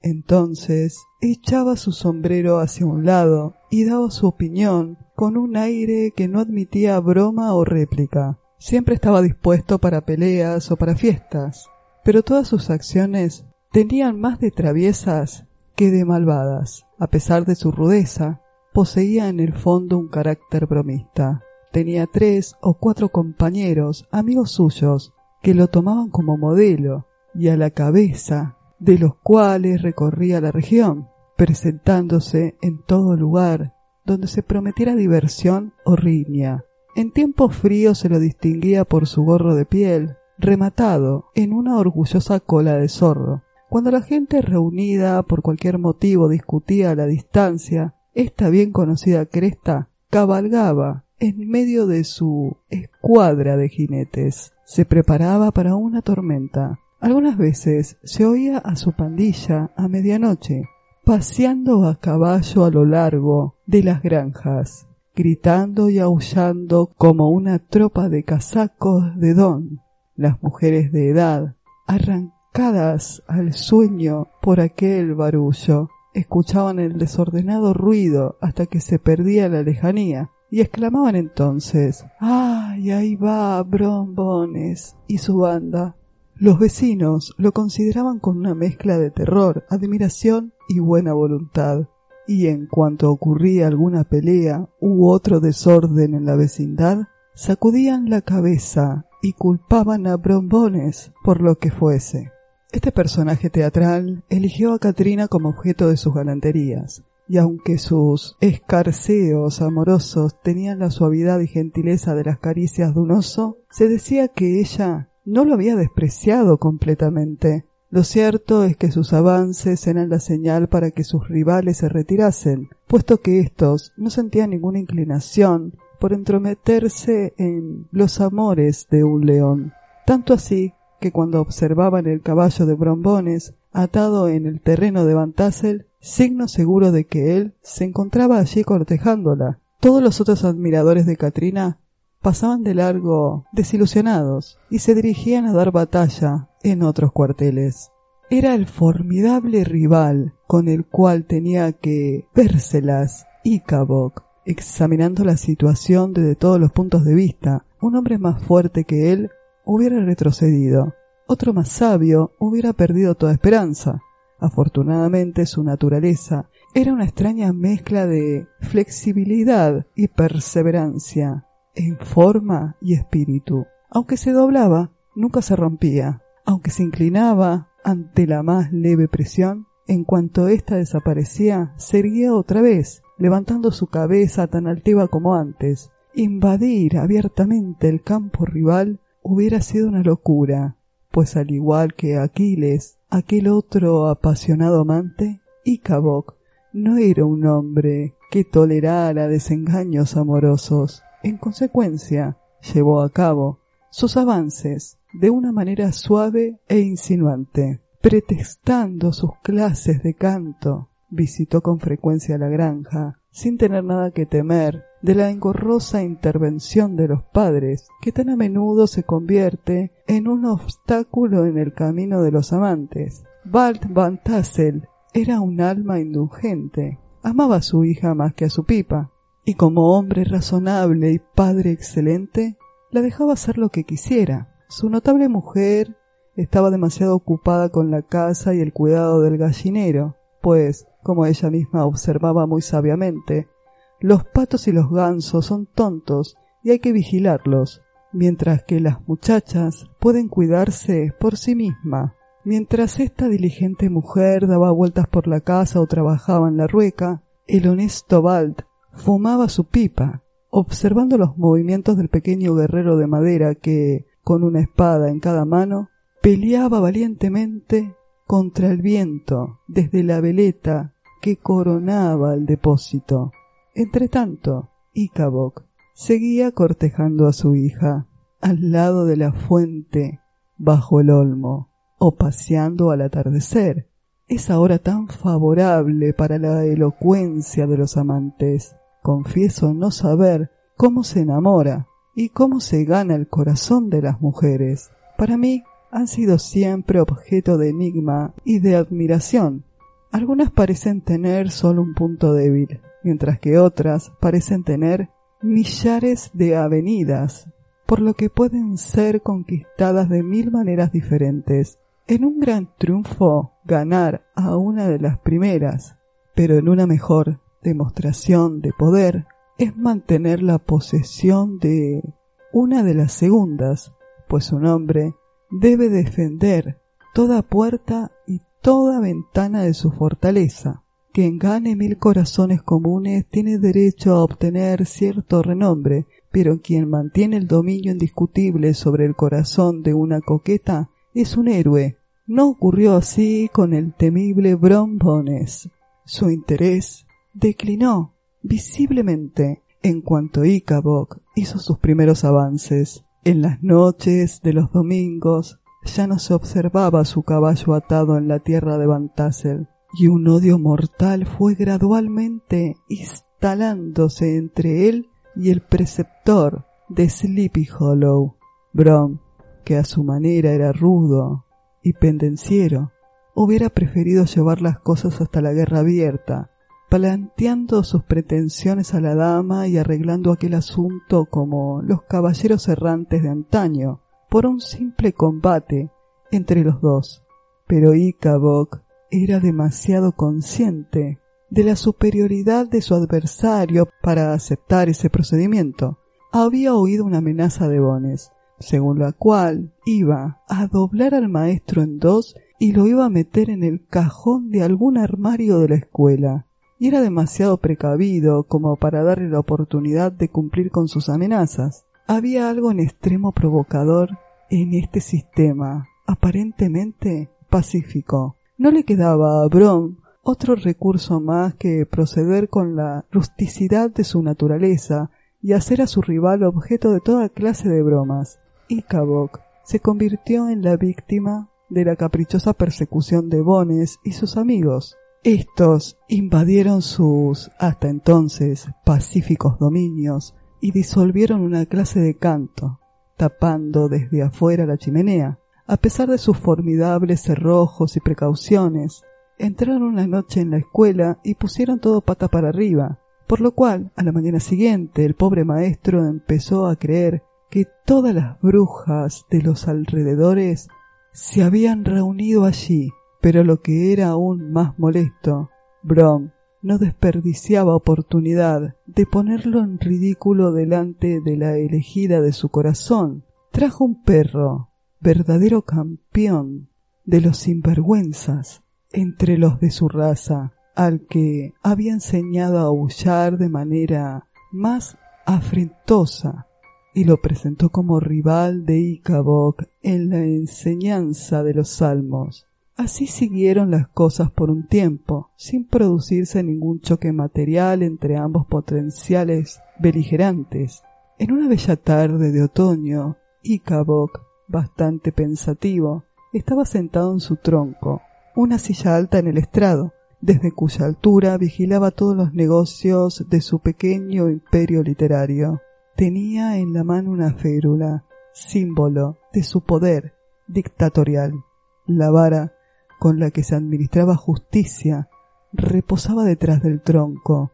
Entonces echaba su sombrero hacia un lado y daba su opinión con un aire que no admitía broma o réplica. Siempre estaba dispuesto para peleas o para fiestas, pero todas sus acciones tenían más de traviesas que de malvadas. A pesar de su rudeza, poseía en el fondo un carácter bromista. Tenía tres o cuatro compañeros, amigos suyos, que lo tomaban como modelo y a la cabeza de los cuales recorría la región, presentándose en todo lugar donde se prometiera diversión o riña. En tiempos fríos se lo distinguía por su gorro de piel, rematado en una orgullosa cola de zorro. Cuando la gente reunida por cualquier motivo discutía a la distancia, esta bien conocida cresta cabalgaba en medio de su escuadra de jinetes. Se preparaba para una tormenta. Algunas veces se oía a su pandilla a medianoche, paseando a caballo a lo largo de las granjas, gritando y aullando como una tropa de casacos de don. Las mujeres de edad, arrancadas al sueño por aquel barullo, escuchaban el desordenado ruido hasta que se perdía la lejanía y exclamaban entonces ¡Ay, ahí va Brombones y su banda! Los vecinos lo consideraban con una mezcla de terror, admiración y buena voluntad, y en cuanto ocurría alguna pelea u otro desorden en la vecindad, sacudían la cabeza y culpaban a Brombones por lo que fuese. Este personaje teatral eligió a Katrina como objeto de sus galanterías, y aunque sus escarceos amorosos tenían la suavidad y gentileza de las caricias de un oso, se decía que ella no lo había despreciado completamente. Lo cierto es que sus avances eran la señal para que sus rivales se retirasen, puesto que éstos no sentían ninguna inclinación por entrometerse en los amores de un león. Tanto así que cuando observaban el caballo de Brombones atado en el terreno de Van Tassel, signo seguro de que él se encontraba allí cortejándola. Todos los otros admiradores de Katrina pasaban de largo desilusionados y se dirigían a dar batalla en otros cuarteles. Era el formidable rival con el cual tenía que vérselas Icabok, examinando la situación desde todos los puntos de vista. Un hombre más fuerte que él hubiera retrocedido. Otro más sabio hubiera perdido toda esperanza. Afortunadamente su naturaleza era una extraña mezcla de flexibilidad y perseverancia en forma y espíritu. Aunque se doblaba, nunca se rompía. Aunque se inclinaba ante la más leve presión, en cuanto ésta desaparecía, se erguía otra vez, levantando su cabeza tan altiva como antes. Invadir abiertamente el campo rival hubiera sido una locura, pues al igual que Aquiles, aquel otro apasionado amante, Icabok no era un hombre que tolerara desengaños amorosos. En consecuencia, llevó a cabo sus avances de una manera suave e insinuante, pretextando sus clases de canto. Visitó con frecuencia la granja, sin tener nada que temer de la engorrosa intervención de los padres, que tan a menudo se convierte en un obstáculo en el camino de los amantes. Balt Van Tassel era un alma indulgente, amaba a su hija más que a su pipa, y como hombre razonable y padre excelente, la dejaba hacer lo que quisiera. Su notable mujer estaba demasiado ocupada con la casa y el cuidado del gallinero, pues, como ella misma observaba muy sabiamente, los patos y los gansos son tontos y hay que vigilarlos, mientras que las muchachas pueden cuidarse por sí misma. Mientras esta diligente mujer daba vueltas por la casa o trabajaba en la rueca, el honesto Balt fumaba su pipa, observando los movimientos del pequeño guerrero de madera que, con una espada en cada mano, peleaba valientemente contra el viento desde la veleta que coronaba el depósito. Entretanto, Icabok seguía cortejando a su hija al lado de la fuente bajo el olmo o paseando al atardecer. Esa hora tan favorable para la elocuencia de los amantes. Confieso no saber cómo se enamora y cómo se gana el corazón de las mujeres. Para mí han sido siempre objeto de enigma y de admiración. Algunas parecen tener solo un punto débil, mientras que otras parecen tener millares de avenidas, por lo que pueden ser conquistadas de mil maneras diferentes. En un gran triunfo ganar a una de las primeras, pero en una mejor demostración de poder es mantener la posesión de una de las segundas, pues un hombre debe defender toda puerta toda ventana de su fortaleza. Quien gane mil corazones comunes tiene derecho a obtener cierto renombre, pero quien mantiene el dominio indiscutible sobre el corazón de una coqueta es un héroe. No ocurrió así con el temible Brom Bones. Su interés declinó visiblemente en cuanto Icabod hizo sus primeros avances. En las noches de los domingos ya no se observaba su caballo atado en la tierra de Van Tassel, y un odio mortal fue gradualmente instalándose entre él y el preceptor de Sleepy Hollow. Brom, que a su manera era rudo y pendenciero, hubiera preferido llevar las cosas hasta la guerra abierta, planteando sus pretensiones a la dama y arreglando aquel asunto como los caballeros errantes de antaño, por un simple combate entre los dos. Pero Icabok era demasiado consciente de la superioridad de su adversario para aceptar ese procedimiento. Había oído una amenaza de Bones, según la cual iba a doblar al maestro en dos y lo iba a meter en el cajón de algún armario de la escuela, y era demasiado precavido como para darle la oportunidad de cumplir con sus amenazas. Había algo en extremo provocador en este sistema, aparentemente pacífico. No le quedaba a Brom otro recurso más que proceder con la rusticidad de su naturaleza y hacer a su rival objeto de toda clase de bromas. Icabok se convirtió en la víctima de la caprichosa persecución de Bones y sus amigos. Estos invadieron sus, hasta entonces, pacíficos dominios y disolvieron una clase de canto, tapando desde afuera la chimenea. A pesar de sus formidables cerrojos y precauciones, entraron una noche en la escuela y pusieron todo pata para arriba, por lo cual a la mañana siguiente el pobre maestro empezó a creer que todas las brujas de los alrededores se habían reunido allí, pero lo que era aún más molesto, Brom no desperdiciaba oportunidad de ponerlo en ridículo delante de la elegida de su corazón. Trajo un perro, verdadero campeón de los sinvergüenzas entre los de su raza, al que había enseñado a aullar de manera más afrentosa y lo presentó como rival de Icabok en la enseñanza de los salmos. Así siguieron las cosas por un tiempo, sin producirse ningún choque material entre ambos potenciales beligerantes. En una bella tarde de otoño, Icabok, bastante pensativo, estaba sentado en su tronco, una silla alta en el estrado, desde cuya altura vigilaba todos los negocios de su pequeño imperio literario. Tenía en la mano una férula, símbolo de su poder dictatorial. La vara con la que se administraba justicia reposaba detrás del tronco,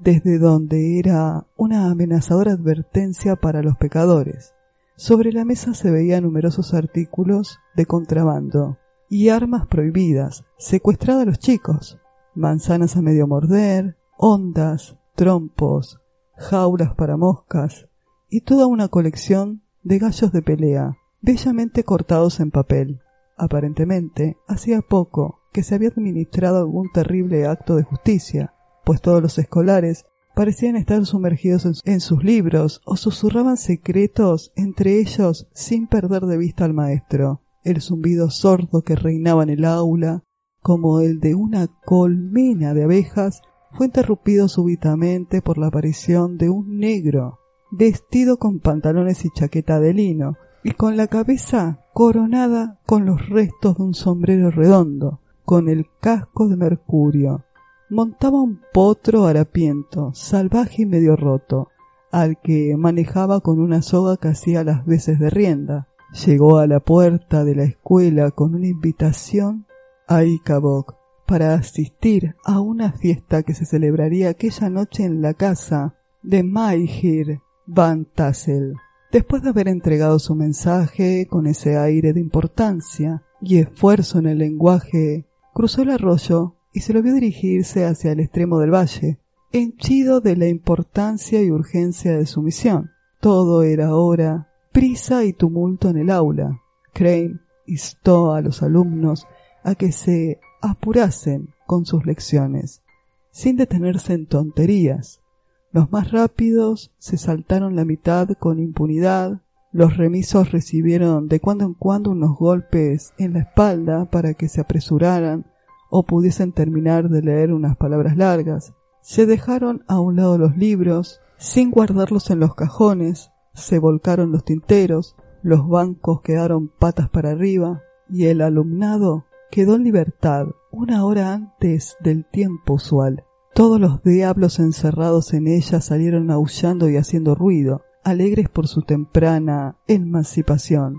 desde donde era una amenazadora advertencia para los pecadores. Sobre la mesa se veían numerosos artículos de contrabando y armas prohibidas, secuestradas a los chicos, manzanas a medio morder, ondas, trompos, jaulas para moscas y toda una colección de gallos de pelea, bellamente cortados en papel. Aparentemente, hacía poco que se había administrado algún terrible acto de justicia, pues todos los escolares parecían estar sumergidos en, sus libros o susurraban secretos entre ellos sin perder de vista al maestro. El zumbido sordo que reinaba en el aula, como el de una colmena de abejas, fue interrumpido súbitamente por la aparición de un negro, vestido con pantalones y chaqueta de lino, y con la cabeza coronada con los restos de un sombrero redondo, con el casco de mercurio. Montaba un potro harapiento, salvaje y medio roto, al que manejaba con una soga que hacía las veces de rienda. Llegó a la puerta de la escuela con una invitación a Icabok, para asistir a una fiesta que se celebraría aquella noche en la casa de Maihir Van Tassel. Después de haber entregado su mensaje con ese aire de importancia y esfuerzo en el lenguaje, cruzó el arroyo y se lo vio dirigirse hacia el extremo del valle, henchido de la importancia y urgencia de su misión. Todo era ahora prisa y tumulto en el aula. Crane instó a los alumnos a que se apurasen con sus lecciones, sin detenerse en tonterías. Los más rápidos se saltaron la mitad con impunidad, los remisos recibieron de cuando en cuando unos golpes en la espalda para que se apresuraran o pudiesen terminar de leer unas palabras largas. Se dejaron a un lado los libros, sin guardarlos en los cajones, se volcaron los tinteros, los bancos quedaron patas para arriba y el alumnado quedó en libertad una hora antes del tiempo usual. Todos los diablos encerrados en ella salieron aullando y haciendo ruido, alegres por su temprana emancipación.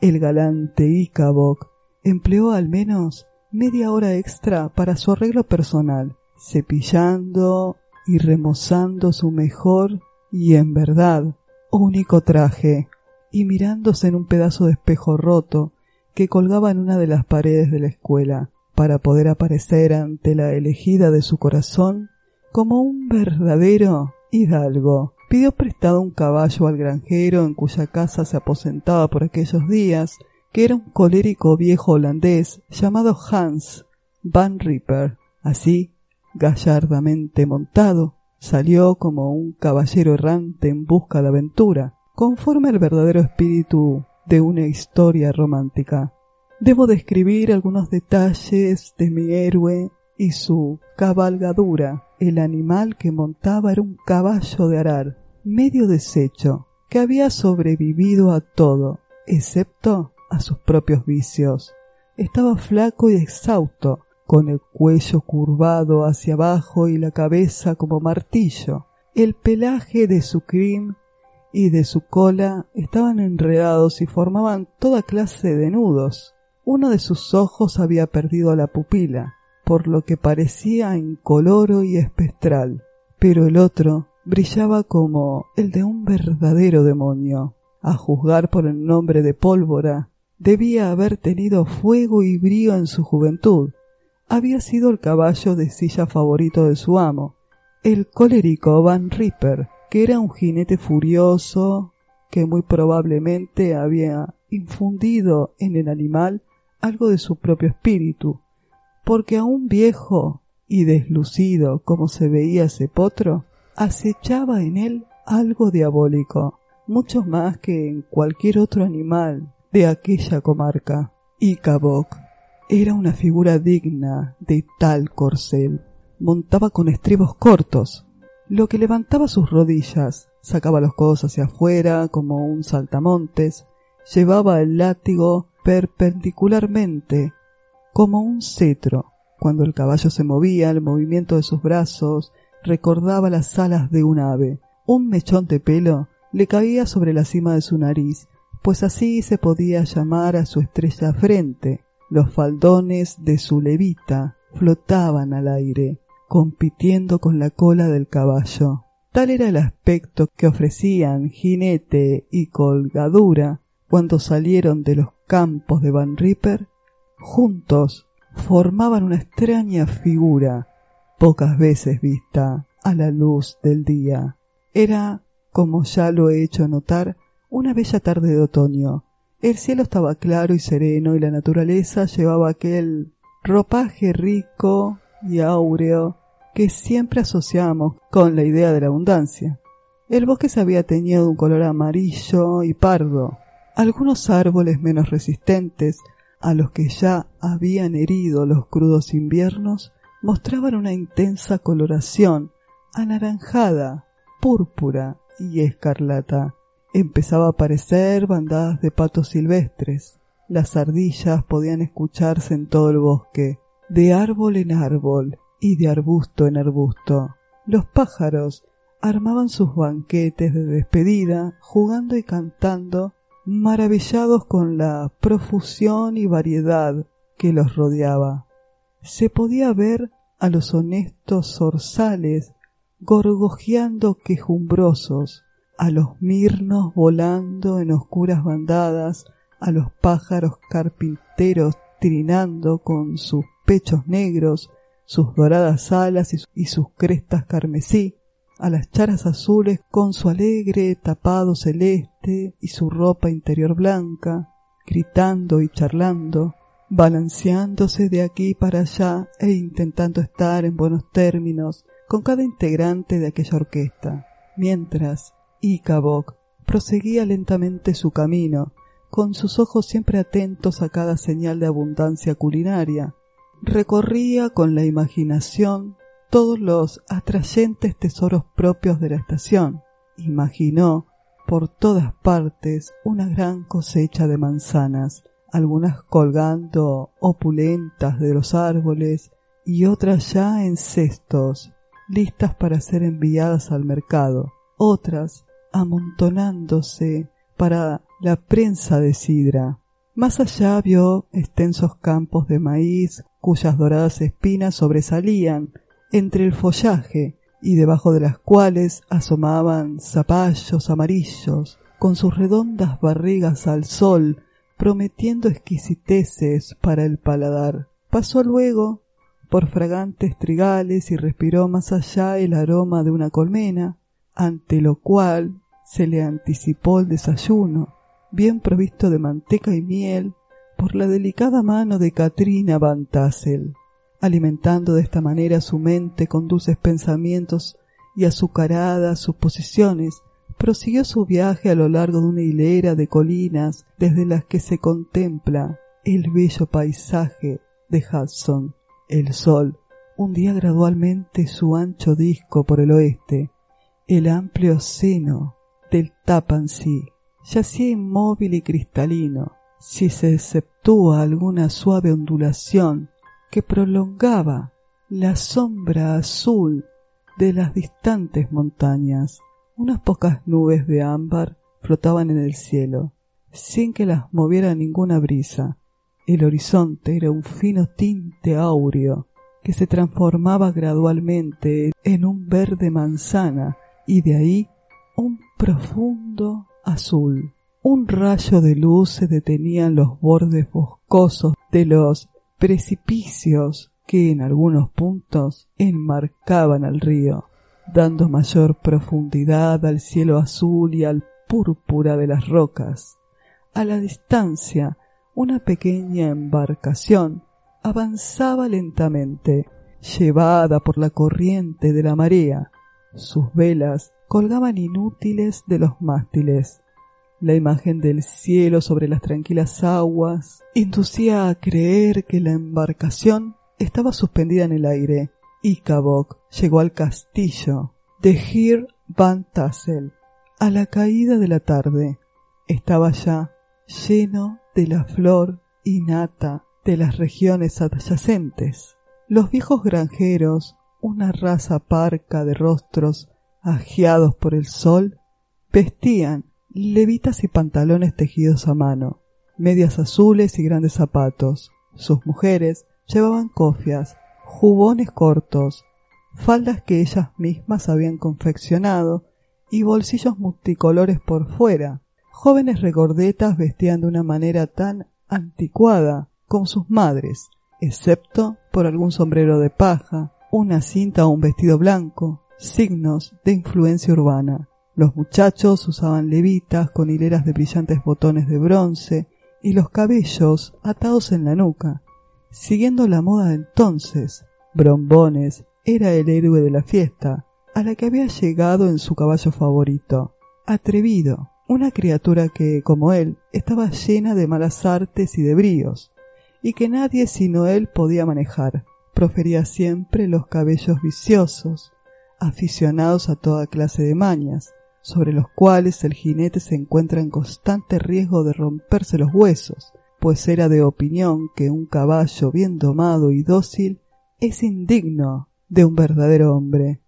El galante Icabok empleó al menos media hora extra para su arreglo personal, cepillando y remozando su mejor y en verdad único traje, y mirándose en un pedazo de espejo roto que colgaba en una de las paredes de la escuela, para poder aparecer ante la elegida de su corazón como un verdadero hidalgo. Pidió prestado un caballo al granjero en cuya casa se aposentaba por aquellos días, que era un colérico viejo holandés llamado Hans Van Ripper. Así, gallardamente montado, salió como un caballero errante en busca de aventura, conforme al verdadero espíritu de una historia romántica. Debo describir algunos detalles de mi héroe y su cabalgadura. El animal que montaba era un caballo de arar, medio deshecho, que había sobrevivido a todo, excepto a sus propios vicios. Estaba flaco y exhausto, con el cuello curvado hacia abajo y la cabeza como martillo. El pelaje de su crin y de su cola estaban enredados y formaban toda clase de nudos. Uno de sus ojos había perdido la pupila, por lo que parecía incoloro y espectral, pero el otro brillaba como el de un verdadero demonio. A juzgar por el nombre de pólvora, debía haber tenido fuego y brío en su juventud. Había sido el caballo de silla favorito de su amo, el colérico Van Ripper, que era un jinete furioso que muy probablemente había infundido en el animal algo de su propio espíritu, porque aún viejo y deslucido como se veía ese potro, acechaba en él algo diabólico, mucho más que en cualquier otro animal de aquella comarca. Y era una figura digna de tal corcel. Montaba con estribos cortos, lo que levantaba sus rodillas, sacaba los codos hacia afuera como un saltamontes, llevaba el látigo perpendicularmente, como un cetro. Cuando el caballo se movía, el movimiento de sus brazos recordaba las alas de un ave. Un mechón de pelo le caía sobre la cima de su nariz, pues así se podía llamar a su estrella frente. Los faldones de su levita flotaban al aire, compitiendo con la cola del caballo. Tal era el aspecto que ofrecían jinete y colgadura cuando salieron de los campos de Van Ripper, juntos formaban una extraña figura, pocas veces vista a la luz del día. Era, como ya lo he hecho notar, una bella tarde de otoño. El cielo estaba claro y sereno y la naturaleza llevaba aquel ropaje rico y áureo que siempre asociamos con la idea de la abundancia. El bosque se había teñido un color amarillo y pardo, algunos árboles menos resistentes, a los que ya habían herido los crudos inviernos, mostraban una intensa coloración, anaranjada, púrpura y escarlata. Empezaba a aparecer bandadas de patos silvestres. Las ardillas podían escucharse en todo el bosque, de árbol en árbol y de arbusto en arbusto. Los pájaros armaban sus banquetes de despedida, jugando y cantando maravillados con la profusión y variedad que los rodeaba. se podía ver a los honestos zorzales gorgojeando quejumbrosos, a los mirnos volando en oscuras bandadas, a los pájaros carpinteros trinando con sus pechos negros, sus doradas alas y sus crestas carmesí, a las charas azules con su alegre tapado celeste y su ropa interior blanca, gritando y charlando, balanceándose de aquí para allá e intentando estar en buenos términos con cada integrante de aquella orquesta, mientras Icabok proseguía lentamente su camino, con sus ojos siempre atentos a cada señal de abundancia culinaria. Recorría con la imaginación todos los atrayentes tesoros propios de la estación. Imaginó por todas partes una gran cosecha de manzanas, algunas colgando opulentas de los árboles y otras ya en cestos, listas para ser enviadas al mercado, otras amontonándose para la prensa de sidra. Más allá vio extensos campos de maíz cuyas doradas espinas sobresalían entre el follaje y debajo de las cuales asomaban zapallos amarillos con sus redondas barrigas al sol prometiendo exquisiteces para el paladar. Pasó luego por fragantes trigales y respiró más allá el aroma de una colmena, ante lo cual se le anticipó el desayuno, bien provisto de manteca y miel, por la delicada mano de Katrina Van Tassel, alimentando de esta manera su mente con dulces pensamientos y azucaradas suposiciones, prosiguió su viaje a lo largo de una hilera de colinas desde las que se contempla el bello paisaje de Hudson. El sol hundía gradualmente su ancho disco por el oeste. El amplio seno del Tappan-Zee yacía inmóvil y cristalino, si se exceptúa alguna suave ondulación que prolongaba la sombra azul de las distantes montañas. Unas pocas nubes de ámbar flotaban en el cielo, sin que las moviera ninguna brisa. El horizonte era un fino tinte áureo que se transformaba gradualmente en un verde manzana y de ahí un profundo azul. Un rayo de luz se detenía en los bordes boscosos de los precipicios que en algunos puntos enmarcaban al río dando mayor profundidad al cielo azul y al púrpura de las rocas. A la distancia, una pequeña embarcación avanzaba lentamente, llevada por la corriente de la marea. Sus velas colgaban inútiles de los mástiles. La imagen del cielo sobre las tranquilas aguas inducía a creer que la embarcación estaba suspendida en el aire Icabok llegó al castillo de Hir Van Tassel a la caída de la tarde. Estaba ya lleno de la flor innata de las regiones adyacentes. Los viejos granjeros, una raza parca de rostros ajeados por el sol, vestían levitas y pantalones tejidos a mano, medias azules y grandes zapatos. Sus mujeres llevaban cofias jubones cortos, faldas que ellas mismas habían confeccionado y bolsillos multicolores por fuera. Jóvenes regordetas vestían de una manera tan anticuada como sus madres, excepto por algún sombrero de paja, una cinta o un vestido blanco, signos de influencia urbana. Los muchachos usaban levitas con hileras de brillantes botones de bronce y los cabellos atados en la nuca, Siguiendo la moda de entonces, Brombones era el héroe de la fiesta, a la que había llegado en su caballo favorito. Atrevido, una criatura que, como él, estaba llena de malas artes y de bríos, y que nadie sino él podía manejar. Profería siempre los cabellos viciosos, aficionados a toda clase de mañas, sobre los cuales el jinete se encuentra en constante riesgo de romperse los huesos, pues era de opinión que un caballo bien domado y dócil es indigno de un verdadero hombre.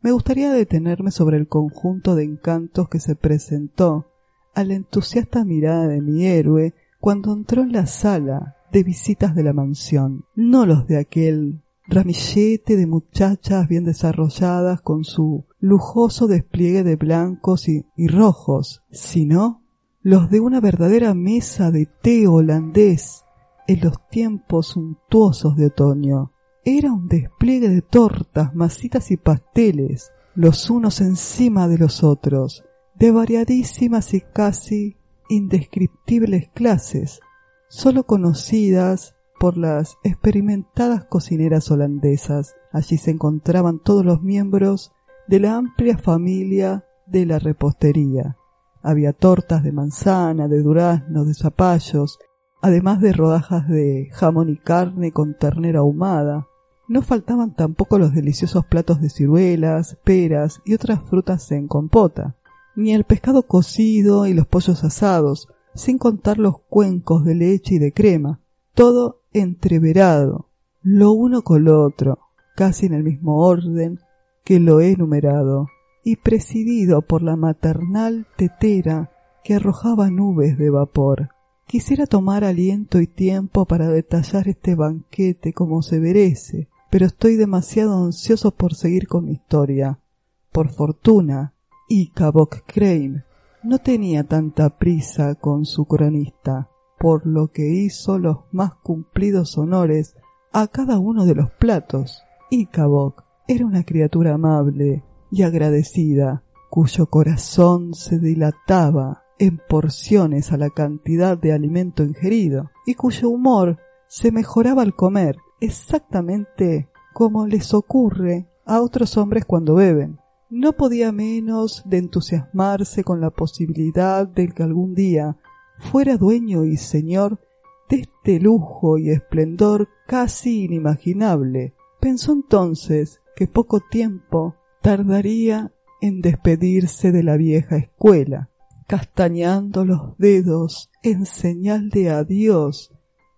Me gustaría detenerme sobre el conjunto de encantos que se presentó a la entusiasta mirada de mi héroe cuando entró en la sala de visitas de la mansión, no los de aquel ramillete de muchachas bien desarrolladas con su lujoso despliegue de blancos y, rojos, sino los de una verdadera mesa de té holandés en los tiempos suntuosos de otoño. Era un despliegue de tortas, masitas y pasteles, los unos encima de los otros, de variadísimas y casi indescriptibles clases, sólo conocidas por las experimentadas cocineras holandesas. Allí se encontraban todos los miembros de la amplia familia de la repostería. Había tortas de manzana, de durazno, de zapallos, además de rodajas de jamón y carne con ternera ahumada. No faltaban tampoco los deliciosos platos de ciruelas, peras y otras frutas en compota, ni el pescado cocido y los pollos asados, sin contar los cuencos de leche y de crema, todo entreverado, lo uno con lo otro, casi en el mismo orden que lo he enumerado, y presidido por la maternal tetera que arrojaba nubes de vapor. Quisiera tomar aliento y tiempo para detallar este banquete como se merece, pero estoy demasiado ansioso por seguir con mi historia. Por fortuna, y Crane no tenía tanta prisa con su cronista, por lo que hizo los más cumplidos honores a cada uno de los platos. Y era una criatura amable y agradecida, cuyo corazón se dilataba en porciones a la cantidad de alimento ingerido, y cuyo humor se mejoraba al comer, exactamente como les ocurre a otros hombres cuando beben no podía menos de entusiasmarse con la posibilidad de que algún día fuera dueño y señor de este lujo y esplendor casi inimaginable. Pensó entonces que poco tiempo tardaría en despedirse de la vieja escuela, castañando los dedos en señal de adiós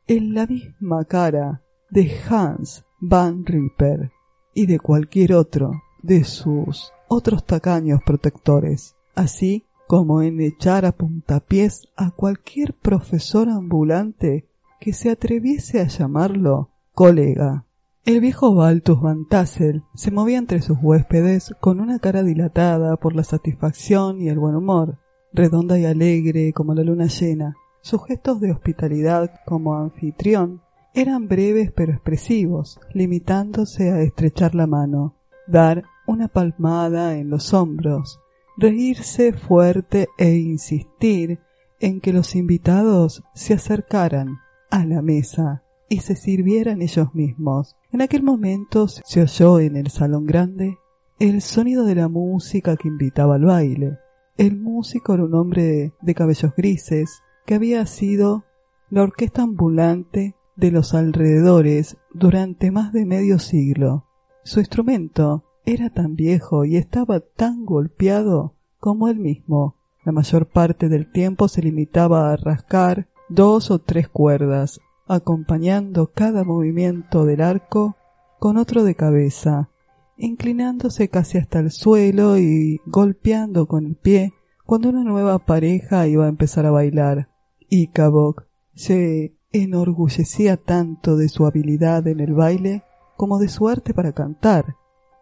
en la misma cara de Hans Van Ripper y de cualquier otro de sus otros tacaños protectores, así como en echar a puntapiés a cualquier profesor ambulante que se atreviese a llamarlo colega. El viejo Baltus Van Tassel se movía entre sus huéspedes con una cara dilatada por la satisfacción y el buen humor, redonda y alegre como la luna llena. Sus gestos de hospitalidad como anfitrión eran breves pero expresivos, limitándose a estrechar la mano, dar una palmada en los hombros, reírse fuerte e insistir en que los invitados se acercaran a la mesa y se sirvieran ellos mismos. En aquel momento se oyó en el salón grande el sonido de la música que invitaba al baile. El músico era un hombre de cabellos grises que había sido la orquesta ambulante de los alrededores durante más de medio siglo. Su instrumento era tan viejo y estaba tan golpeado como él mismo. La mayor parte del tiempo se limitaba a rascar dos o tres cuerdas, acompañando cada movimiento del arco con otro de cabeza, inclinándose casi hasta el suelo y golpeando con el pie cuando una nueva pareja iba a empezar a bailar. Y se enorgullecía tanto de su habilidad en el baile como de su arte para cantar,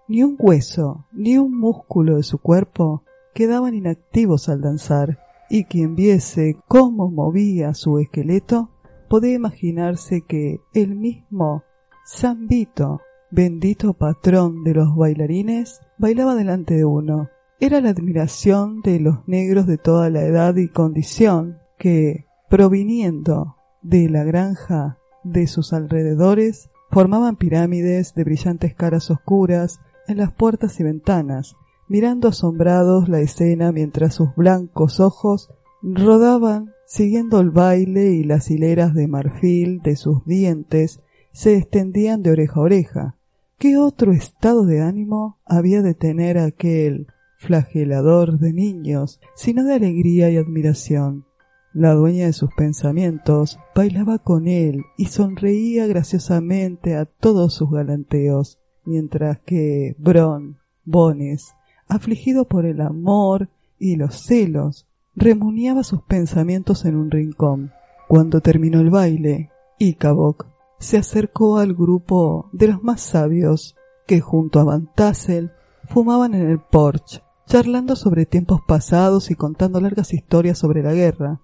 ni un hueso, ni un músculo de su cuerpo quedaban inactivos al danzar, y quien viese cómo movía su esqueleto, podía imaginarse que el mismo San Vito, bendito patrón de los bailarines, bailaba delante de uno. Era la admiración de los negros de toda la edad y condición que, proviniendo de la granja de sus alrededores, formaban pirámides de brillantes caras oscuras en las puertas y ventanas, mirando asombrados la escena mientras sus blancos ojos rodaban siguiendo el baile y las hileras de marfil de sus dientes se extendían de oreja a oreja. ¿Qué otro estado de ánimo había de tener aquel flagelador de niños, sino de alegría y admiración? La dueña de sus pensamientos bailaba con él y sonreía graciosamente a todos sus galanteos mientras que Bron, Bones, afligido por el amor y los celos, remuniaba sus pensamientos en un rincón. Cuando terminó el baile, Icabok se acercó al grupo de los más sabios que junto a Van Tassel fumaban en el porche, charlando sobre tiempos pasados y contando largas historias sobre la guerra.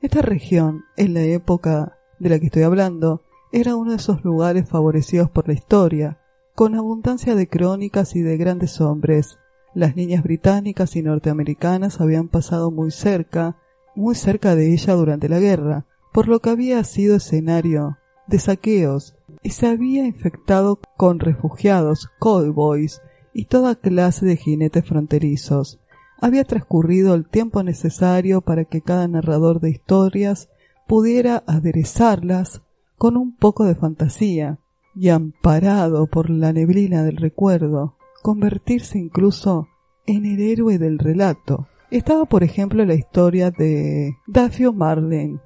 Esta región, en la época de la que estoy hablando, era uno de esos lugares favorecidos por la historia, con abundancia de crónicas y de grandes hombres. Las niñas británicas y norteamericanas habían pasado muy cerca, muy cerca de ella durante la guerra, por lo que había sido escenario de saqueos y se había infectado con refugiados, cowboys y toda clase de jinetes fronterizos. Había transcurrido el tiempo necesario para que cada narrador de historias pudiera aderezarlas con un poco de fantasía y amparado por la neblina del recuerdo, convertirse incluso en el héroe del relato. Estaba, por ejemplo, la historia de Dafio Marlene,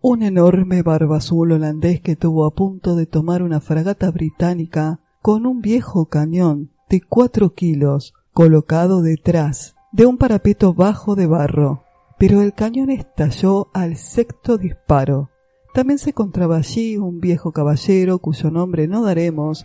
un enorme barba azul holandés que tuvo a punto de tomar una fragata británica con un viejo cañón de cuatro kilos colocado detrás de un parapeto bajo de barro, pero el cañón estalló al sexto disparo. También se encontraba allí un viejo caballero cuyo nombre no daremos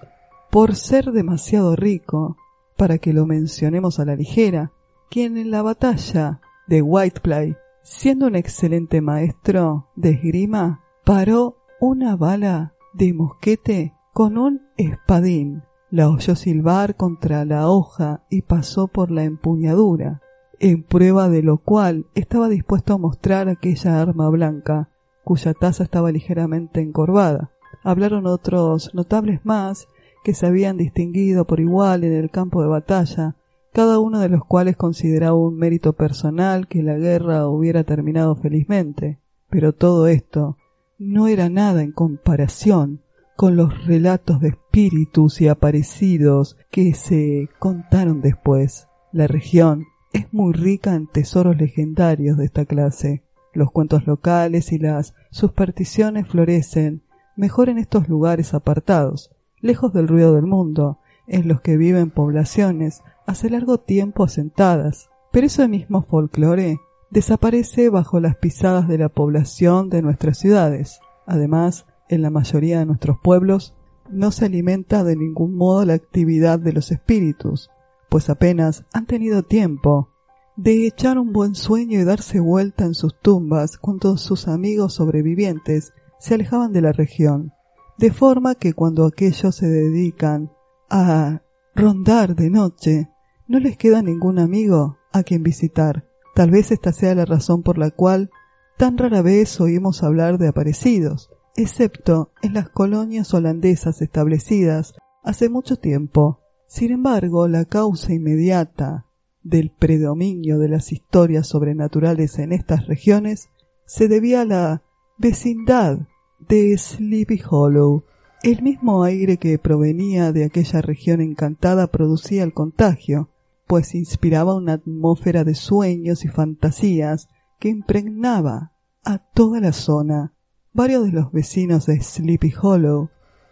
por ser demasiado rico para que lo mencionemos a la ligera, quien en la batalla de Whiteplay siendo un excelente maestro de esgrima, paró una bala de mosquete con un espadín, la oyó silbar contra la hoja y pasó por la empuñadura, en prueba de lo cual estaba dispuesto a mostrar aquella arma blanca, cuya taza estaba ligeramente encorvada. Hablaron otros notables más que se habían distinguido por igual en el campo de batalla, cada uno de los cuales consideraba un mérito personal que la guerra hubiera terminado felizmente. Pero todo esto no era nada en comparación con los relatos de espíritus y aparecidos que se contaron después. La región es muy rica en tesoros legendarios de esta clase. Los cuentos locales y las supersticiones florecen mejor en estos lugares apartados, lejos del ruido del mundo, en los que viven poblaciones hace largo tiempo asentadas, pero ese mismo folclore desaparece bajo las pisadas de la población de nuestras ciudades. Además, en la mayoría de nuestros pueblos no se alimenta de ningún modo la actividad de los espíritus, pues apenas han tenido tiempo de echar un buen sueño y darse vuelta en sus tumbas cuando sus amigos sobrevivientes se alejaban de la región, de forma que cuando aquellos se dedican a rondar de noche, no les queda ningún amigo a quien visitar. Tal vez esta sea la razón por la cual tan rara vez oímos hablar de aparecidos, excepto en las colonias holandesas establecidas hace mucho tiempo. Sin embargo, la causa inmediata del predominio de las historias sobrenaturales en estas regiones se debía a la vecindad de Sleepy Hollow, el mismo aire que provenía de aquella región encantada producía el contagio, pues inspiraba una atmósfera de sueños y fantasías que impregnaba a toda la zona. Varios de los vecinos de Sleepy Hollow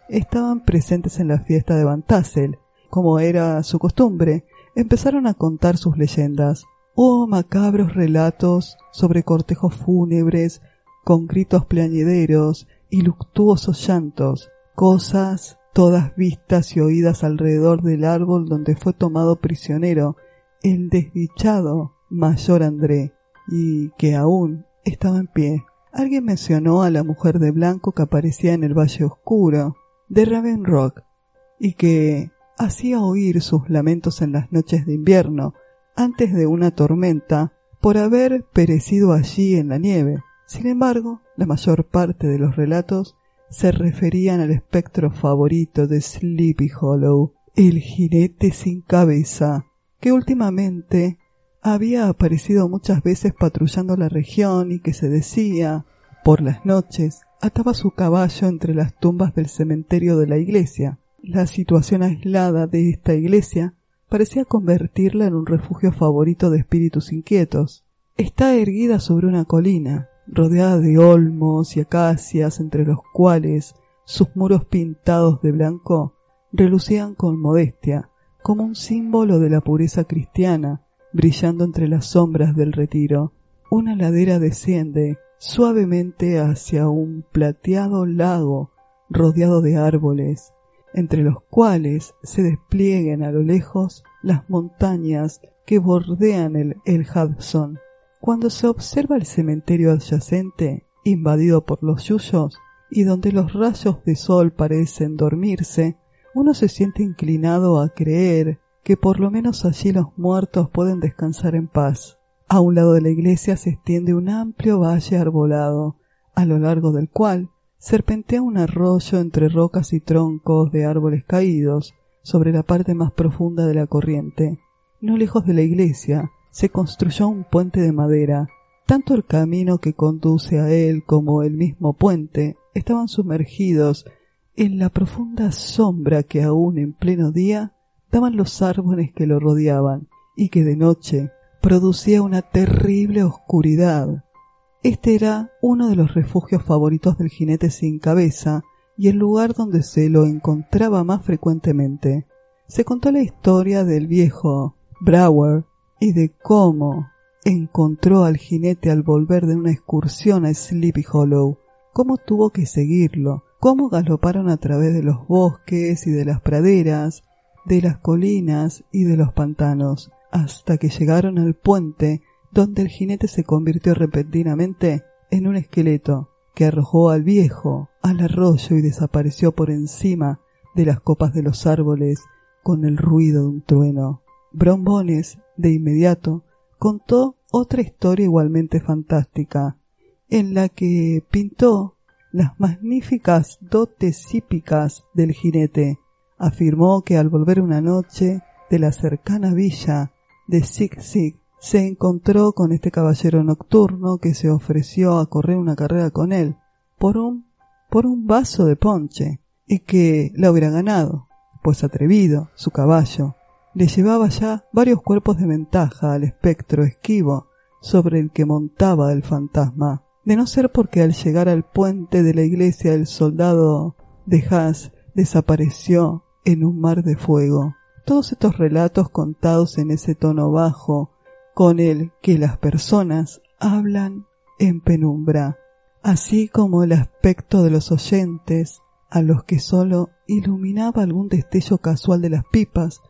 estaban presentes en la fiesta de Van Tassel. Como era su costumbre, empezaron a contar sus leyendas. Hubo macabros relatos sobre cortejos fúnebres, con gritos plañideros y luctuosos llantos, cosas todas vistas y oídas alrededor del árbol donde fue tomado prisionero el desdichado mayor André, y que aún estaba en pie. Alguien mencionó a la mujer de blanco que aparecía en el valle oscuro de Raven Rock y que hacía oír sus lamentos en las noches de invierno antes de una tormenta por haber perecido allí en la nieve. Sin embargo, la mayor parte de los relatos se referían al espectro favorito de Sleepy Hollow, el jinete sin cabeza, que últimamente había aparecido muchas veces patrullando la región y que se decía, por las noches, ataba su caballo entre las tumbas del cementerio de la iglesia. La situación aislada de esta iglesia parecía convertirla en un refugio favorito de espíritus inquietos. Está erguida sobre una colina, rodeada de olmos y acacias entre los cuales sus muros pintados de blanco relucían con modestia, como un símbolo de la pureza cristiana, brillando entre las sombras del retiro. Una ladera desciende suavemente hacia un plateado lago rodeado de árboles, entre los cuales se desplieguen a lo lejos las montañas que bordean el, el Hudson. Cuando se observa el cementerio adyacente, invadido por los yuyos, y donde los rayos de sol parecen dormirse, uno se siente inclinado a creer que por lo menos allí los muertos pueden descansar en paz. A un lado de la iglesia se extiende un amplio valle arbolado, a lo largo del cual serpentea un arroyo entre rocas y troncos de árboles caídos sobre la parte más profunda de la corriente. No lejos de la iglesia se construyó un puente de madera. Tanto el camino que conduce a él como el mismo puente estaban sumergidos en la profunda sombra que aún en pleno día daban los árboles que lo rodeaban y que de noche producía una terrible oscuridad. Este era uno de los refugios favoritos del jinete sin cabeza y el lugar donde se lo encontraba más frecuentemente. Se contó la historia del viejo Brower y de cómo encontró al jinete al volver de una excursión a Sleepy Hollow, cómo tuvo que seguirlo, cómo galoparon a través de los bosques y de las praderas, de las colinas y de los pantanos, hasta que llegaron al puente donde el jinete se convirtió repentinamente en un esqueleto que arrojó al viejo al arroyo y desapareció por encima de las copas de los árboles con el ruido de un trueno. Brombones, de inmediato, contó otra historia igualmente fantástica, en la que pintó las magníficas dotes hípicas del jinete. Afirmó que al volver una noche de la cercana villa de Sig Sig, se encontró con este caballero nocturno que se ofreció a correr una carrera con él por un por un vaso de ponche y que la hubiera ganado, pues atrevido, su caballo, le llevaba ya varios cuerpos de ventaja al espectro esquivo sobre el que montaba el fantasma, de no ser porque al llegar al puente de la iglesia el soldado de Haas desapareció en un mar de fuego. Todos estos relatos contados en ese tono bajo, con el que las personas hablan en penumbra, así como el aspecto de los oyentes, a los que sólo iluminaba algún destello casual de las pipas,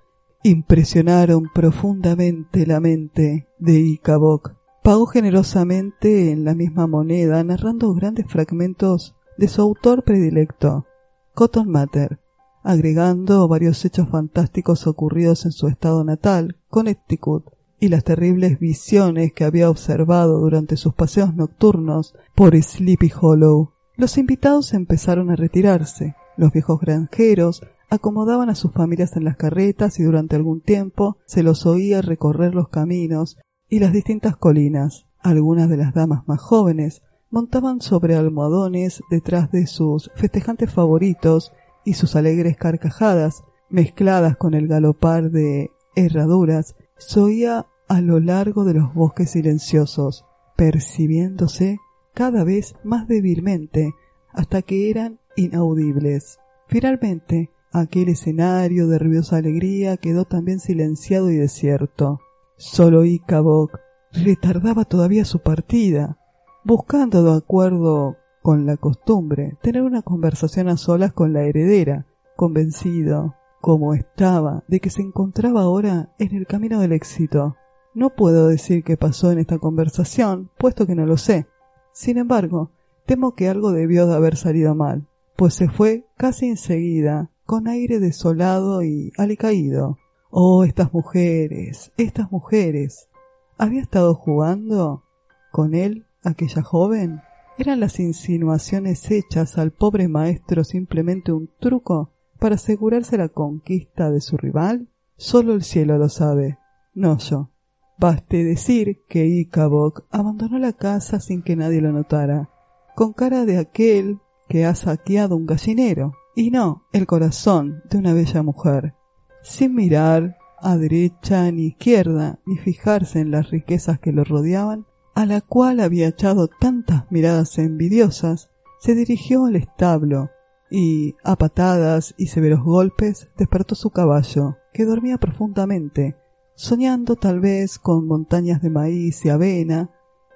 impresionaron profundamente la mente de Icabok. Pagó generosamente en la misma moneda, narrando grandes fragmentos de su autor predilecto, Cotton Mather, agregando varios hechos fantásticos ocurridos en su estado natal, Connecticut, y las terribles visiones que había observado durante sus paseos nocturnos por Sleepy Hollow. Los invitados empezaron a retirarse. Los viejos granjeros acomodaban a sus familias en las carretas y durante algún tiempo se los oía recorrer los caminos y las distintas colinas. Algunas de las damas más jóvenes montaban sobre almohadones detrás de sus festejantes favoritos y sus alegres carcajadas, mezcladas con el galopar de herraduras, se oía a lo largo de los bosques silenciosos, percibiéndose cada vez más débilmente hasta que eran inaudibles. Finalmente, aquel escenario de ruidosa alegría quedó también silenciado y desierto. Solo Icabok retardaba todavía su partida, buscando de acuerdo con la costumbre tener una conversación a solas con la heredera, convencido como estaba de que se encontraba ahora en el camino del éxito. No puedo decir qué pasó en esta conversación, puesto que no lo sé. Sin embargo, temo que algo debió de haber salido mal, pues se fue casi enseguida, con aire desolado y alicaído. Oh, estas mujeres, estas mujeres. ¿Había estado jugando con él aquella joven? ¿Eran las insinuaciones hechas al pobre maestro simplemente un truco para asegurarse la conquista de su rival? Solo el cielo lo sabe, no yo. Baste decir que Icabok abandonó la casa sin que nadie lo notara, con cara de aquel que ha saqueado un gallinero, y no el corazón de una bella mujer, sin mirar a derecha ni izquierda, ni fijarse en las riquezas que lo rodeaban, a la cual había echado tantas miradas envidiosas, se dirigió al establo, y a patadas y severos golpes despertó su caballo, que dormía profundamente, soñando tal vez con montañas de maíz y avena,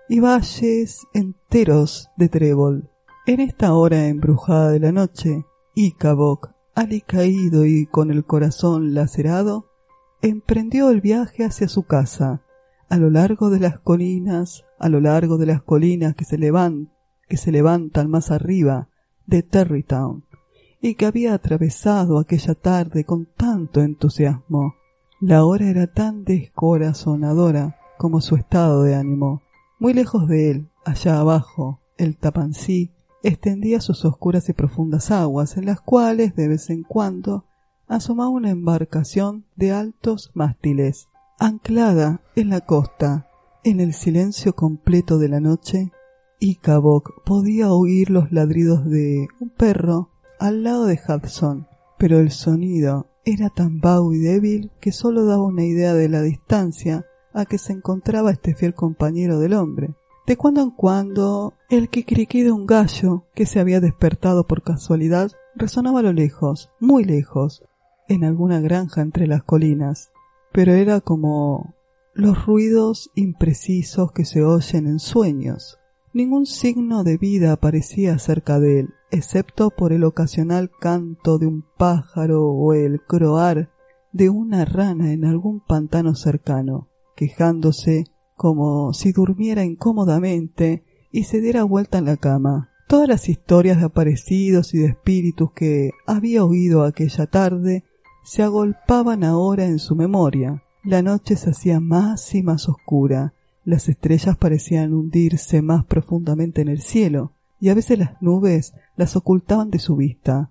y valles enteros de trébol. En esta hora embrujada de la noche, Icabok, alicaído y con el corazón lacerado, emprendió el viaje hacia su casa, a lo largo de las colinas, a lo largo de las colinas que se, que se levantan más arriba de Terrytown, y que había atravesado aquella tarde con tanto entusiasmo. La hora era tan descorazonadora como su estado de ánimo. Muy lejos de él, allá abajo, el tapancí extendía sus oscuras y profundas aguas, en las cuales de vez en cuando asomaba una embarcación de altos mástiles, anclada en la costa. En el silencio completo de la noche, Icabok podía oír los ladridos de un perro al lado de Hudson, pero el sonido era tan vago y débil que sólo daba una idea de la distancia a que se encontraba este fiel compañero del hombre. De cuando en cuando, el quicriquí de un gallo que se había despertado por casualidad resonaba a lo lejos, muy lejos, en alguna granja entre las colinas, pero era como los ruidos imprecisos que se oyen en sueños. Ningún signo de vida aparecía cerca de él, excepto por el ocasional canto de un pájaro o el croar de una rana en algún pantano cercano, quejándose como si durmiera incómodamente y se diera vuelta en la cama. Todas las historias de aparecidos y de espíritus que había oído aquella tarde se agolpaban ahora en su memoria. La noche se hacía más y más oscura, las estrellas parecían hundirse más profundamente en el cielo, y a veces las nubes las ocultaban de su vista.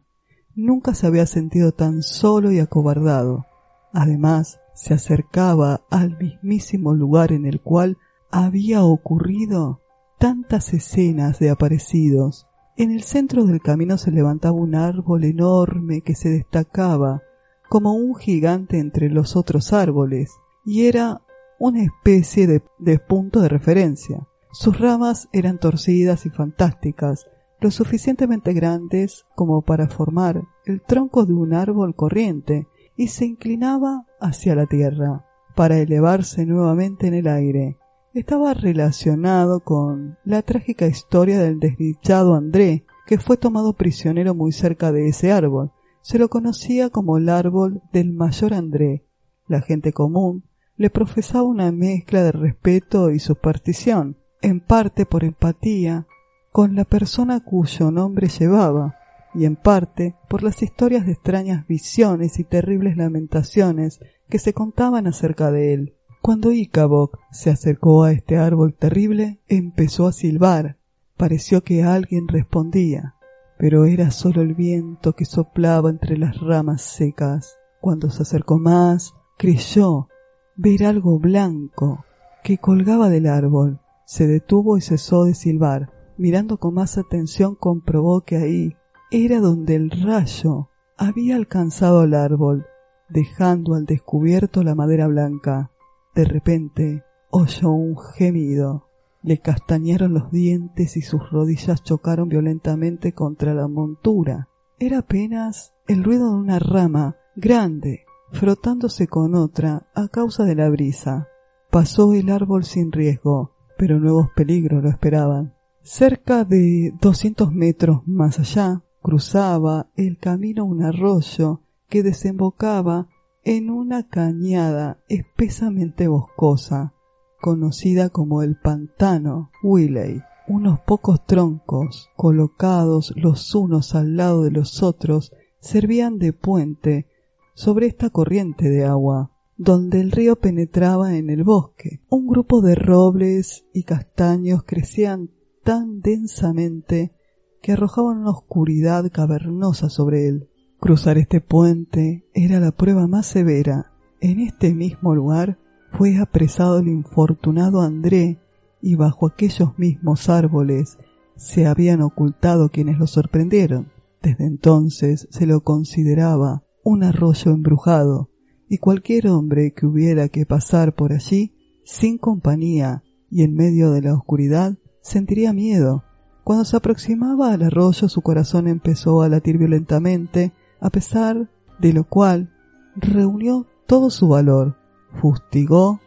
Nunca se había sentido tan solo y acobardado. Además, se acercaba al mismísimo lugar en el cual había ocurrido tantas escenas de aparecidos. En el centro del camino se levantaba un árbol enorme que se destacaba como un gigante entre los otros árboles, y era una especie de, punto de referencia. Sus ramas eran torcidas y fantásticas, lo suficientemente grandes como para formar el tronco de un árbol corriente, y se inclinaba hacia la tierra, para elevarse nuevamente en el aire. Estaba relacionado con la trágica historia del desdichado André, que fue tomado prisionero muy cerca de ese árbol. Se lo conocía como el árbol del mayor André. La gente común le profesaba una mezcla de respeto y superstición, en parte por empatía con la persona cuyo nombre llevaba, y en parte por las historias de extrañas visiones y terribles lamentaciones que se contaban acerca de él. Cuando Icabok se acercó a este árbol terrible, empezó a silbar. Pareció que alguien respondía, pero era solo el viento que soplaba entre las ramas secas. Cuando se acercó más, creyó ver algo blanco que colgaba del árbol. Se detuvo y cesó de silbar. Mirando con más atención comprobó que ahí era donde el rayo había alcanzado el árbol, dejando al descubierto la madera blanca. De repente oyó un gemido. Le castañaron los dientes y sus rodillas chocaron violentamente contra la montura. Era apenas el ruido de una rama grande frotándose con otra a causa de la brisa. Pasó el árbol sin riesgo, pero nuevos peligros lo esperaban. Cerca de doscientos metros más allá, cruzaba el camino un arroyo que desembocaba en una cañada espesamente boscosa, conocida como el pantano Willey. Unos pocos troncos, colocados los unos al lado de los otros, servían de puente sobre esta corriente de agua, donde el río penetraba en el bosque. Un grupo de robles y castaños crecían tan densamente que arrojaban una oscuridad cavernosa sobre él. Cruzar este puente era la prueba más severa. En este mismo lugar fue apresado el infortunado André y bajo aquellos mismos árboles se habían ocultado quienes lo sorprendieron. Desde entonces se lo consideraba un arroyo embrujado, y cualquier hombre que hubiera que pasar por allí, sin compañía y en medio de la oscuridad, sentiría miedo. Cuando se aproximaba al arroyo su corazón empezó a latir violentamente, a pesar de lo cual reunió todo su valor, fustigó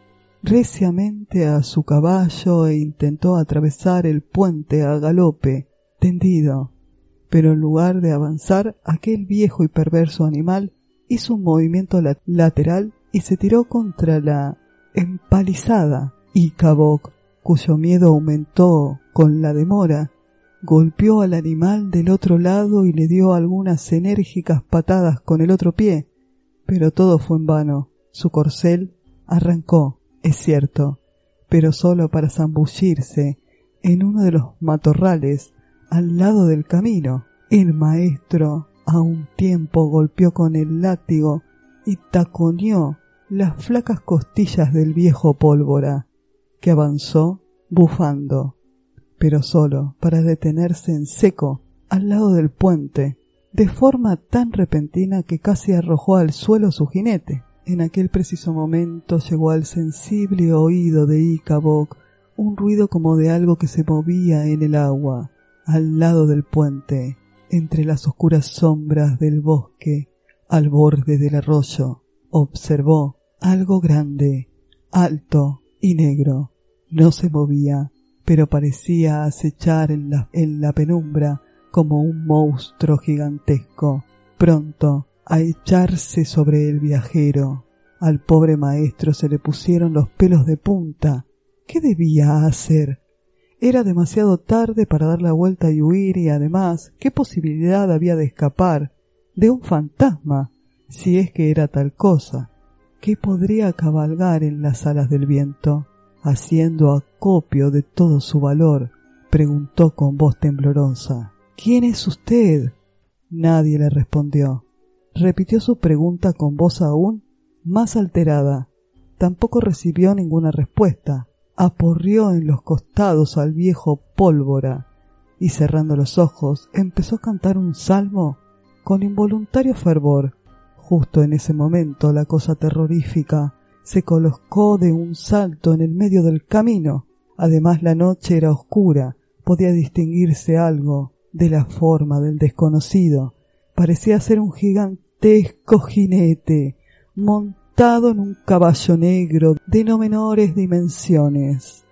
reciamente a su caballo e intentó atravesar el puente a galope, tendido. Pero en lugar de avanzar, aquel viejo y perverso animal hizo un movimiento lateral y se tiró contra la empalizada y Cabok, cuyo miedo aumentó con la demora, golpeó al animal del otro lado y le dio algunas enérgicas patadas con el otro pie, pero todo fue en vano. Su corcel arrancó, es cierto, pero solo para zambullirse en uno de los matorrales al lado del camino. El maestro a un tiempo golpeó con el látigo y taconeó las flacas costillas del viejo pólvora, que avanzó bufando, pero solo para detenerse en seco al lado del puente, de forma tan repentina que casi arrojó al suelo su jinete. En aquel preciso momento llegó al sensible oído de Icabok un ruido como de algo que se movía en el agua, al lado del puente, entre las oscuras sombras del bosque, al borde del arroyo, observó algo grande, alto y negro. No se movía, pero parecía acechar en la, en la penumbra como un monstruo gigantesco, pronto a echarse sobre el viajero. Al pobre maestro se le pusieron los pelos de punta. ¿Qué debía hacer? Era demasiado tarde para dar la vuelta y huir y además, ¿qué posibilidad había de escapar de un fantasma, si es que era tal cosa? ¿Qué podría cabalgar en las alas del viento, haciendo acopio de todo su valor? preguntó con voz temblorosa. ¿Quién es usted? Nadie le respondió. Repitió su pregunta con voz aún más alterada. Tampoco recibió ninguna respuesta aporrió en los costados al viejo pólvora y cerrando los ojos empezó a cantar un salmo con involuntario fervor. Justo en ese momento la cosa terrorífica se colocó de un salto en el medio del camino. Además la noche era oscura, podía distinguirse algo de la forma del desconocido. Parecía ser un gigantesco jinete, montado en un caballo negro de no menores dimensiones.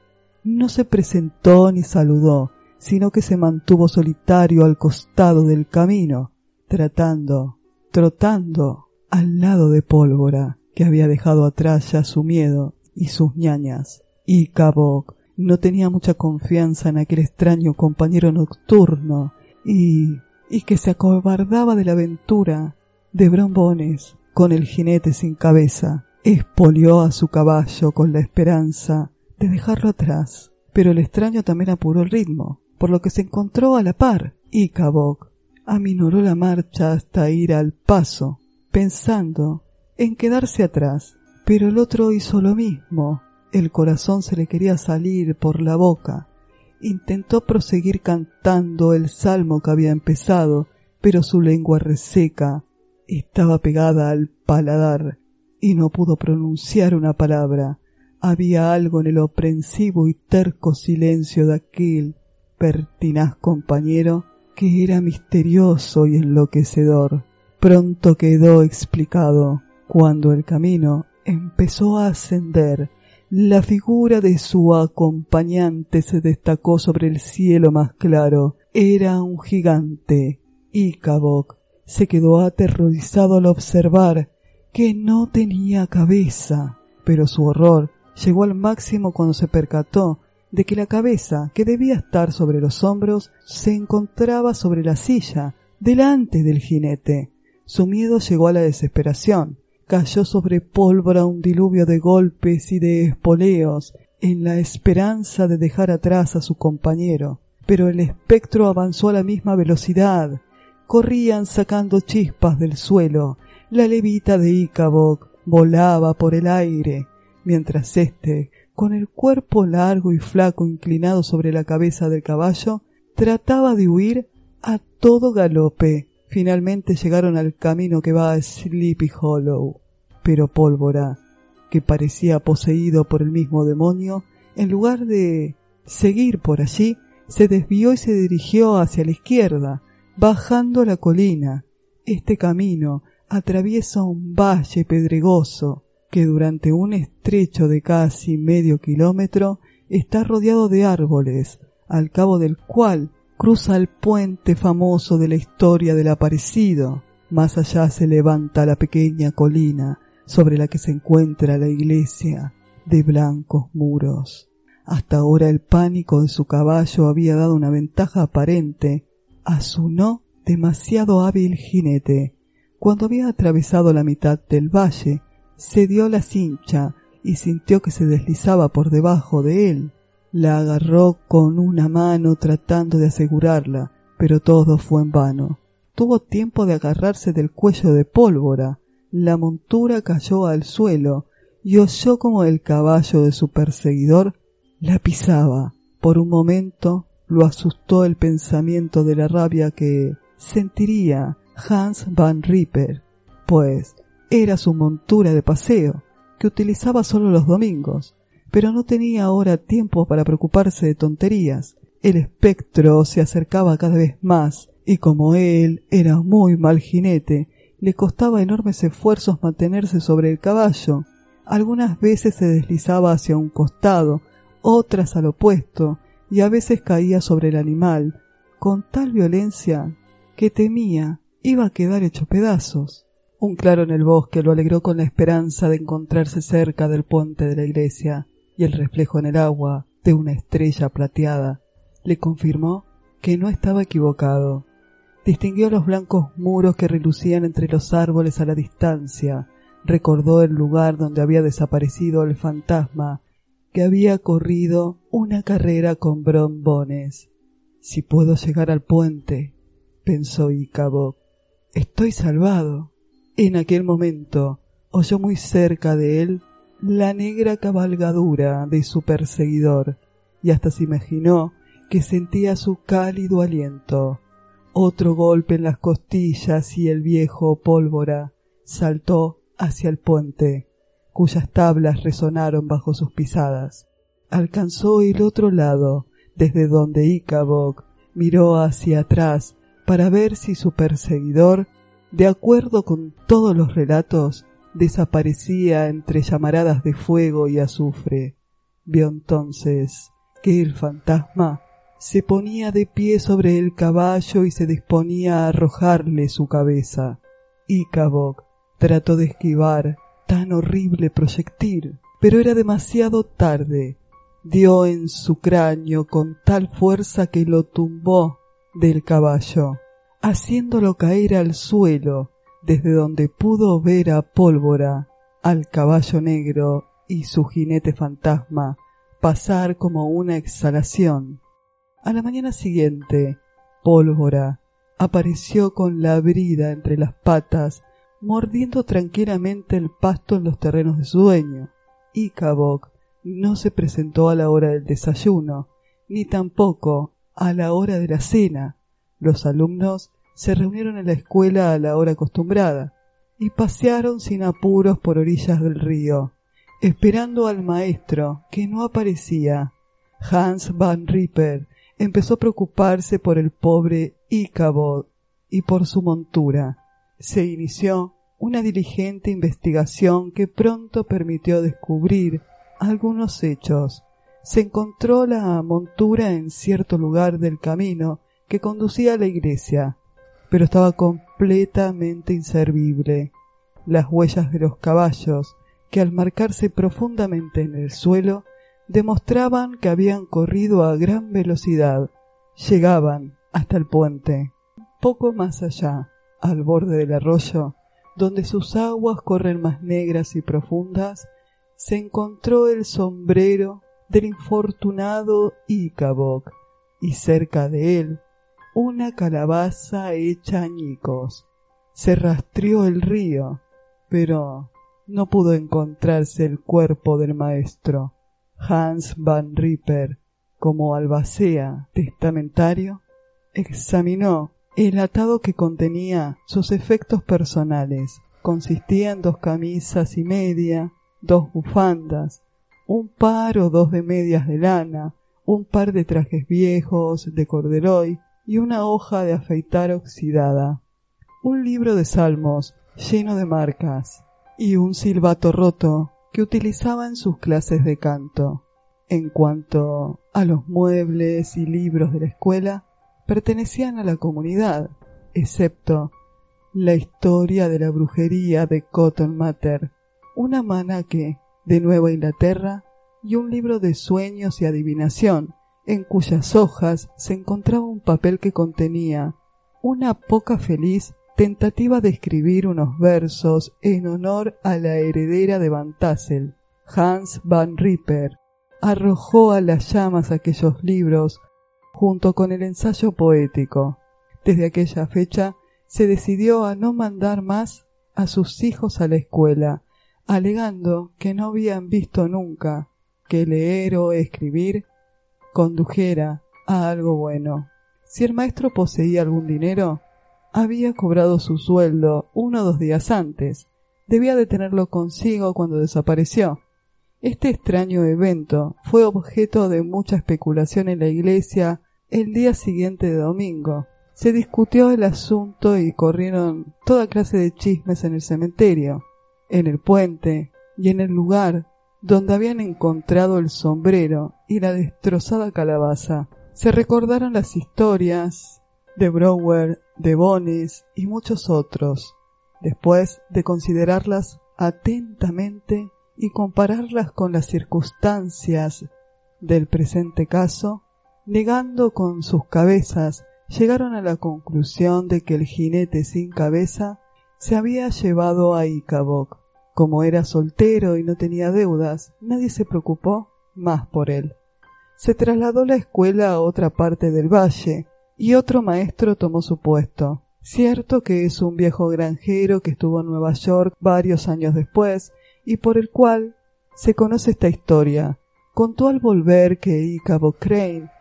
No se presentó ni saludó, sino que se mantuvo solitario al costado del camino, tratando, trotando al lado de Pólvora, que había dejado atrás ya su miedo y sus ñañas. Y Cabok no tenía mucha confianza en aquel extraño compañero nocturno y, y que se acobardaba de la aventura de brombones con el jinete sin cabeza. Espolió a su caballo con la esperanza de dejarlo atrás, pero el extraño también apuró el ritmo, por lo que se encontró a la par, y Cabok aminoró la marcha hasta ir al paso, pensando en quedarse atrás, pero el otro hizo lo mismo. El corazón se le quería salir por la boca. Intentó proseguir cantando el salmo que había empezado, pero su lengua reseca estaba pegada al paladar y no pudo pronunciar una palabra. Había algo en el oprensivo y terco silencio de aquel pertinaz compañero que era misterioso y enloquecedor. Pronto quedó explicado cuando el camino empezó a ascender. La figura de su acompañante se destacó sobre el cielo más claro. Era un gigante, Icabok, se quedó aterrorizado al observar que no tenía cabeza, pero su horror llegó al máximo cuando se percató de que la cabeza, que debía estar sobre los hombros, se encontraba sobre la silla, delante del jinete. Su miedo llegó a la desesperación. Cayó sobre pólvora un diluvio de golpes y de espoleos, en la esperanza de dejar atrás a su compañero. Pero el espectro avanzó a la misma velocidad, corrían sacando chispas del suelo. La levita de Icabok volaba por el aire, mientras éste, con el cuerpo largo y flaco inclinado sobre la cabeza del caballo, trataba de huir a todo galope. Finalmente llegaron al camino que va a Sleepy Hollow. Pero Pólvora, que parecía poseído por el mismo demonio, en lugar de seguir por allí, se desvió y se dirigió hacia la izquierda, Bajando la colina, este camino atraviesa un valle pedregoso. que durante un estrecho de casi medio kilómetro está rodeado de árboles, al cabo del cual cruza el puente famoso de la historia del aparecido. Más allá se levanta la pequeña colina sobre la que se encuentra la iglesia de blancos muros. Hasta ahora el pánico de su caballo había dado una ventaja aparente a su no demasiado hábil jinete. Cuando había atravesado la mitad del valle, se dio la cincha y sintió que se deslizaba por debajo de él. La agarró con una mano tratando de asegurarla, pero todo fue en vano. Tuvo tiempo de agarrarse del cuello de pólvora. La montura cayó al suelo y oyó como el caballo de su perseguidor la pisaba. Por un momento lo asustó el pensamiento de la rabia que sentiría Hans Van Ripper, pues era su montura de paseo, que utilizaba solo los domingos, pero no tenía ahora tiempo para preocuparse de tonterías. El espectro se acercaba cada vez más, y como él era muy mal jinete, le costaba enormes esfuerzos mantenerse sobre el caballo. Algunas veces se deslizaba hacia un costado, otras al opuesto, y a veces caía sobre el animal, con tal violencia que temía iba a quedar hecho pedazos. Un claro en el bosque lo alegró con la esperanza de encontrarse cerca del puente de la iglesia, y el reflejo en el agua de una estrella plateada le confirmó que no estaba equivocado. Distinguió los blancos muros que relucían entre los árboles a la distancia, recordó el lugar donde había desaparecido el fantasma que había corrido una carrera con brombones. Si puedo llegar al puente, pensó Icabo, estoy salvado. En aquel momento oyó muy cerca de él la negra cabalgadura de su perseguidor y hasta se imaginó que sentía su cálido aliento. Otro golpe en las costillas y el viejo pólvora saltó hacia el puente cuyas tablas resonaron bajo sus pisadas. Alcanzó el otro lado, desde donde Icabod miró hacia atrás para ver si su perseguidor, de acuerdo con todos los relatos, desaparecía entre llamaradas de fuego y azufre. Vio entonces que el fantasma se ponía de pie sobre el caballo y se disponía a arrojarle su cabeza. Icabod trató de esquivar tan horrible proyectil, pero era demasiado tarde. Dio en su cráneo con tal fuerza que lo tumbó del caballo, haciéndolo caer al suelo, desde donde pudo ver a Pólvora, al caballo negro y su jinete fantasma pasar como una exhalación. A la mañana siguiente, Pólvora apareció con la brida entre las patas mordiendo tranquilamente el pasto en los terrenos de su dueño. Y no se presentó a la hora del desayuno, ni tampoco a la hora de la cena. Los alumnos se reunieron en la escuela a la hora acostumbrada y pasearon sin apuros por orillas del río, esperando al maestro, que no aparecía. Hans Van Ripper empezó a preocuparse por el pobre Icabod y por su montura se inició una diligente investigación que pronto permitió descubrir algunos hechos. Se encontró la montura en cierto lugar del camino que conducía a la iglesia, pero estaba completamente inservible. Las huellas de los caballos, que al marcarse profundamente en el suelo, demostraban que habían corrido a gran velocidad. Llegaban hasta el puente. Poco más allá, al borde del arroyo, donde sus aguas corren más negras y profundas, se encontró el sombrero del infortunado Icabok y cerca de él una calabaza hecha añicos. Se rastreó el río, pero no pudo encontrarse el cuerpo del maestro. Hans van Ripper, como albacea testamentario, examinó el atado que contenía sus efectos personales consistía en dos camisas y media, dos bufandas, un par o dos de medias de lana, un par de trajes viejos de corderoy y una hoja de afeitar oxidada, un libro de salmos lleno de marcas, y un silbato roto que utilizaba en sus clases de canto. En cuanto a los muebles y libros de la escuela, pertenecían a la comunidad, excepto la historia de la brujería de Cotton Mather, una mana que, de Nueva Inglaterra, y un libro de sueños y adivinación, en cuyas hojas se encontraba un papel que contenía una poca feliz tentativa de escribir unos versos en honor a la heredera de Van Tassel, Hans Van Ripper, arrojó a las llamas aquellos libros junto con el ensayo poético. Desde aquella fecha se decidió a no mandar más a sus hijos a la escuela, alegando que no habían visto nunca que leer o escribir condujera a algo bueno. Si el maestro poseía algún dinero, había cobrado su sueldo uno o dos días antes. Debía de tenerlo consigo cuando desapareció. Este extraño evento fue objeto de mucha especulación en la iglesia el día siguiente de domingo. Se discutió el asunto y corrieron toda clase de chismes en el cementerio, en el puente y en el lugar donde habían encontrado el sombrero y la destrozada calabaza. Se recordaron las historias de Brower, de Bonis y muchos otros. Después de considerarlas atentamente y compararlas con las circunstancias del presente caso, negando con sus cabezas, llegaron a la conclusión de que el jinete sin cabeza se había llevado a Icabok. Como era soltero y no tenía deudas, nadie se preocupó más por él. Se trasladó la escuela a otra parte del valle, y otro maestro tomó su puesto. Cierto que es un viejo granjero que estuvo en Nueva York varios años después y por el cual se conoce esta historia. Contó al volver que Icabo Crane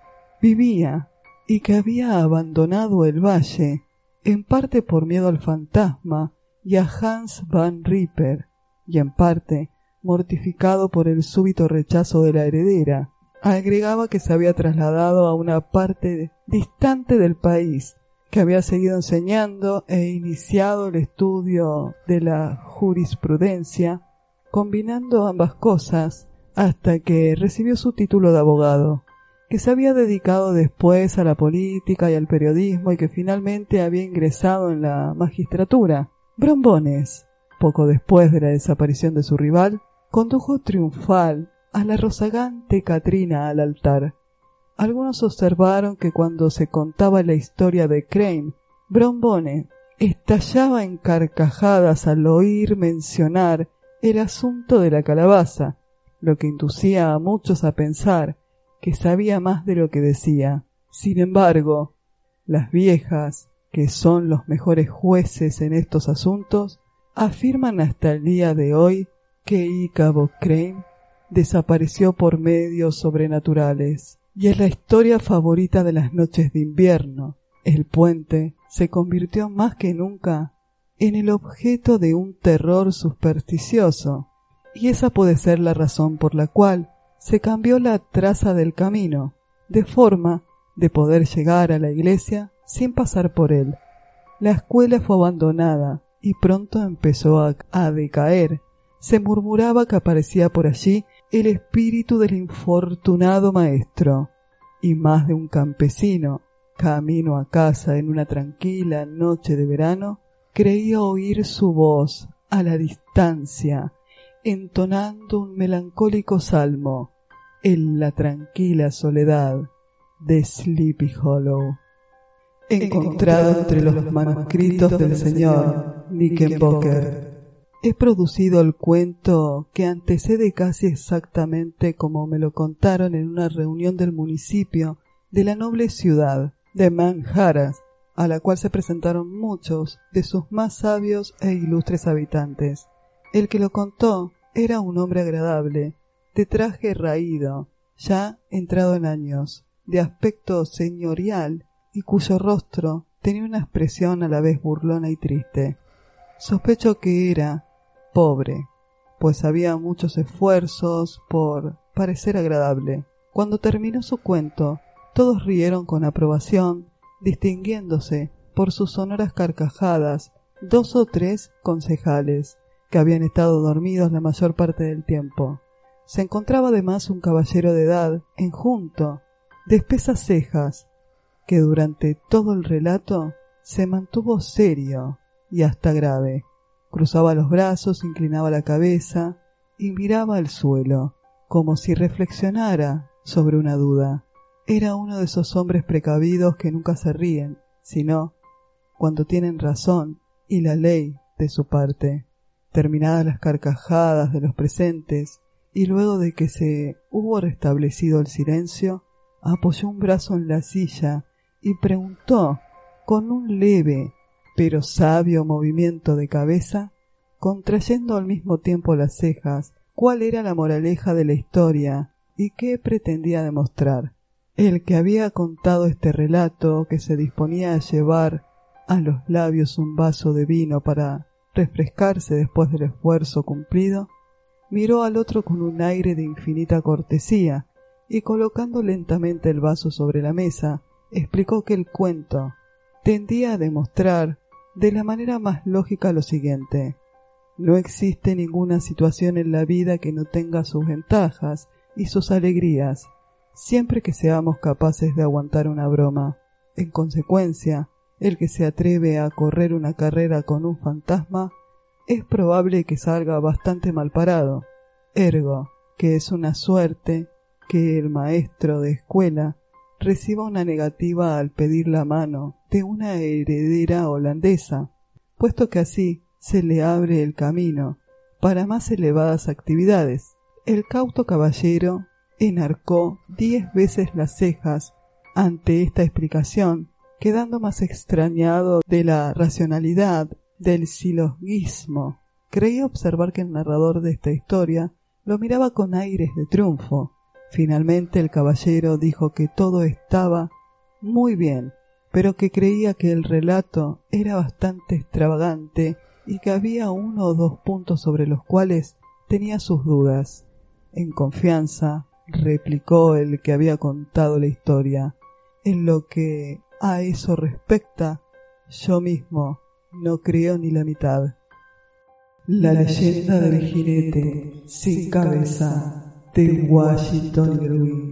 vivía y que había abandonado el valle, en parte por miedo al fantasma y a Hans Van Ripper, y en parte mortificado por el súbito rechazo de la heredera. Agregaba que se había trasladado a una parte distante del país, que había seguido enseñando e iniciado el estudio de la jurisprudencia, combinando ambas cosas hasta que recibió su título de abogado, que se había dedicado después a la política y al periodismo y que finalmente había ingresado en la magistratura. Brombones, poco después de la desaparición de su rival, condujo triunfal a la rozagante Katrina al altar. Algunos observaron que cuando se contaba la historia de Crane, Brombone estallaba en carcajadas al oír mencionar el asunto de la calabaza, lo que inducía a muchos a pensar que sabía más de lo que decía. Sin embargo, las viejas, que son los mejores jueces en estos asuntos, afirman hasta el día de hoy que Icabo Crane desapareció por medios sobrenaturales. Y es la historia favorita de las noches de invierno. El puente se convirtió más que nunca en el objeto de un terror supersticioso. Y esa puede ser la razón por la cual se cambió la traza del camino, de forma de poder llegar a la iglesia sin pasar por él. La escuela fue abandonada y pronto empezó a, decaer. Se murmuraba que aparecía por allí el espíritu del infortunado maestro, y más de un campesino, camino a casa en una tranquila noche de verano, creía oír su voz a la distancia, entonando un melancólico salmo en la tranquila soledad de Sleepy Hollow encontrado entre los manuscritos del señor Knickerbocker. He producido el cuento que antecede casi exactamente como me lo contaron en una reunión del municipio de la noble ciudad de Manjaras, a la cual se presentaron muchos de sus más sabios e ilustres habitantes. El que lo contó era un hombre agradable, de traje raído, ya entrado en años, de aspecto señorial y cuyo rostro tenía una expresión a la vez burlona y triste. Sospecho que era pobre, pues había muchos esfuerzos por parecer agradable. Cuando terminó su cuento, todos rieron con aprobación, distinguiéndose por sus sonoras carcajadas dos o tres concejales, que habían estado dormidos la mayor parte del tiempo. Se encontraba además un caballero de edad, enjunto, de espesas cejas, que durante todo el relato se mantuvo serio y hasta grave. Cruzaba los brazos, inclinaba la cabeza y miraba al suelo, como si reflexionara sobre una duda. Era uno de esos hombres precavidos que nunca se ríen, sino cuando tienen razón y la ley de su parte. Terminadas las carcajadas de los presentes, y luego de que se hubo restablecido el silencio, apoyó un brazo en la silla y preguntó con un leve pero sabio movimiento de cabeza, contrayendo al mismo tiempo las cejas, cuál era la moraleja de la historia y qué pretendía demostrar. El que había contado este relato, que se disponía a llevar a los labios un vaso de vino para refrescarse después del esfuerzo cumplido, miró al otro con un aire de infinita cortesía y colocando lentamente el vaso sobre la mesa, explicó que el cuento tendía a demostrar de la manera más lógica lo siguiente. No existe ninguna situación en la vida que no tenga sus ventajas y sus alegrías, siempre que seamos capaces de aguantar una broma. En consecuencia, el que se atreve a correr una carrera con un fantasma es probable que salga bastante mal parado. Ergo, que es una suerte que el maestro de escuela reciba una negativa al pedir la mano de una heredera holandesa, puesto que así se le abre el camino para más elevadas actividades. El cauto caballero enarcó diez veces las cejas ante esta explicación, quedando más extrañado de la racionalidad del silogismo. Creía observar que el narrador de esta historia lo miraba con aires de triunfo, Finalmente el caballero dijo que todo estaba muy bien, pero que creía que el relato era bastante extravagante y que había uno o dos puntos sobre los cuales tenía sus dudas. En confianza, replicó el que había contado la historia. En lo que a eso respecta, yo mismo no creo ni la mitad. La leyenda del jinete sin cabeza de Washington Irving.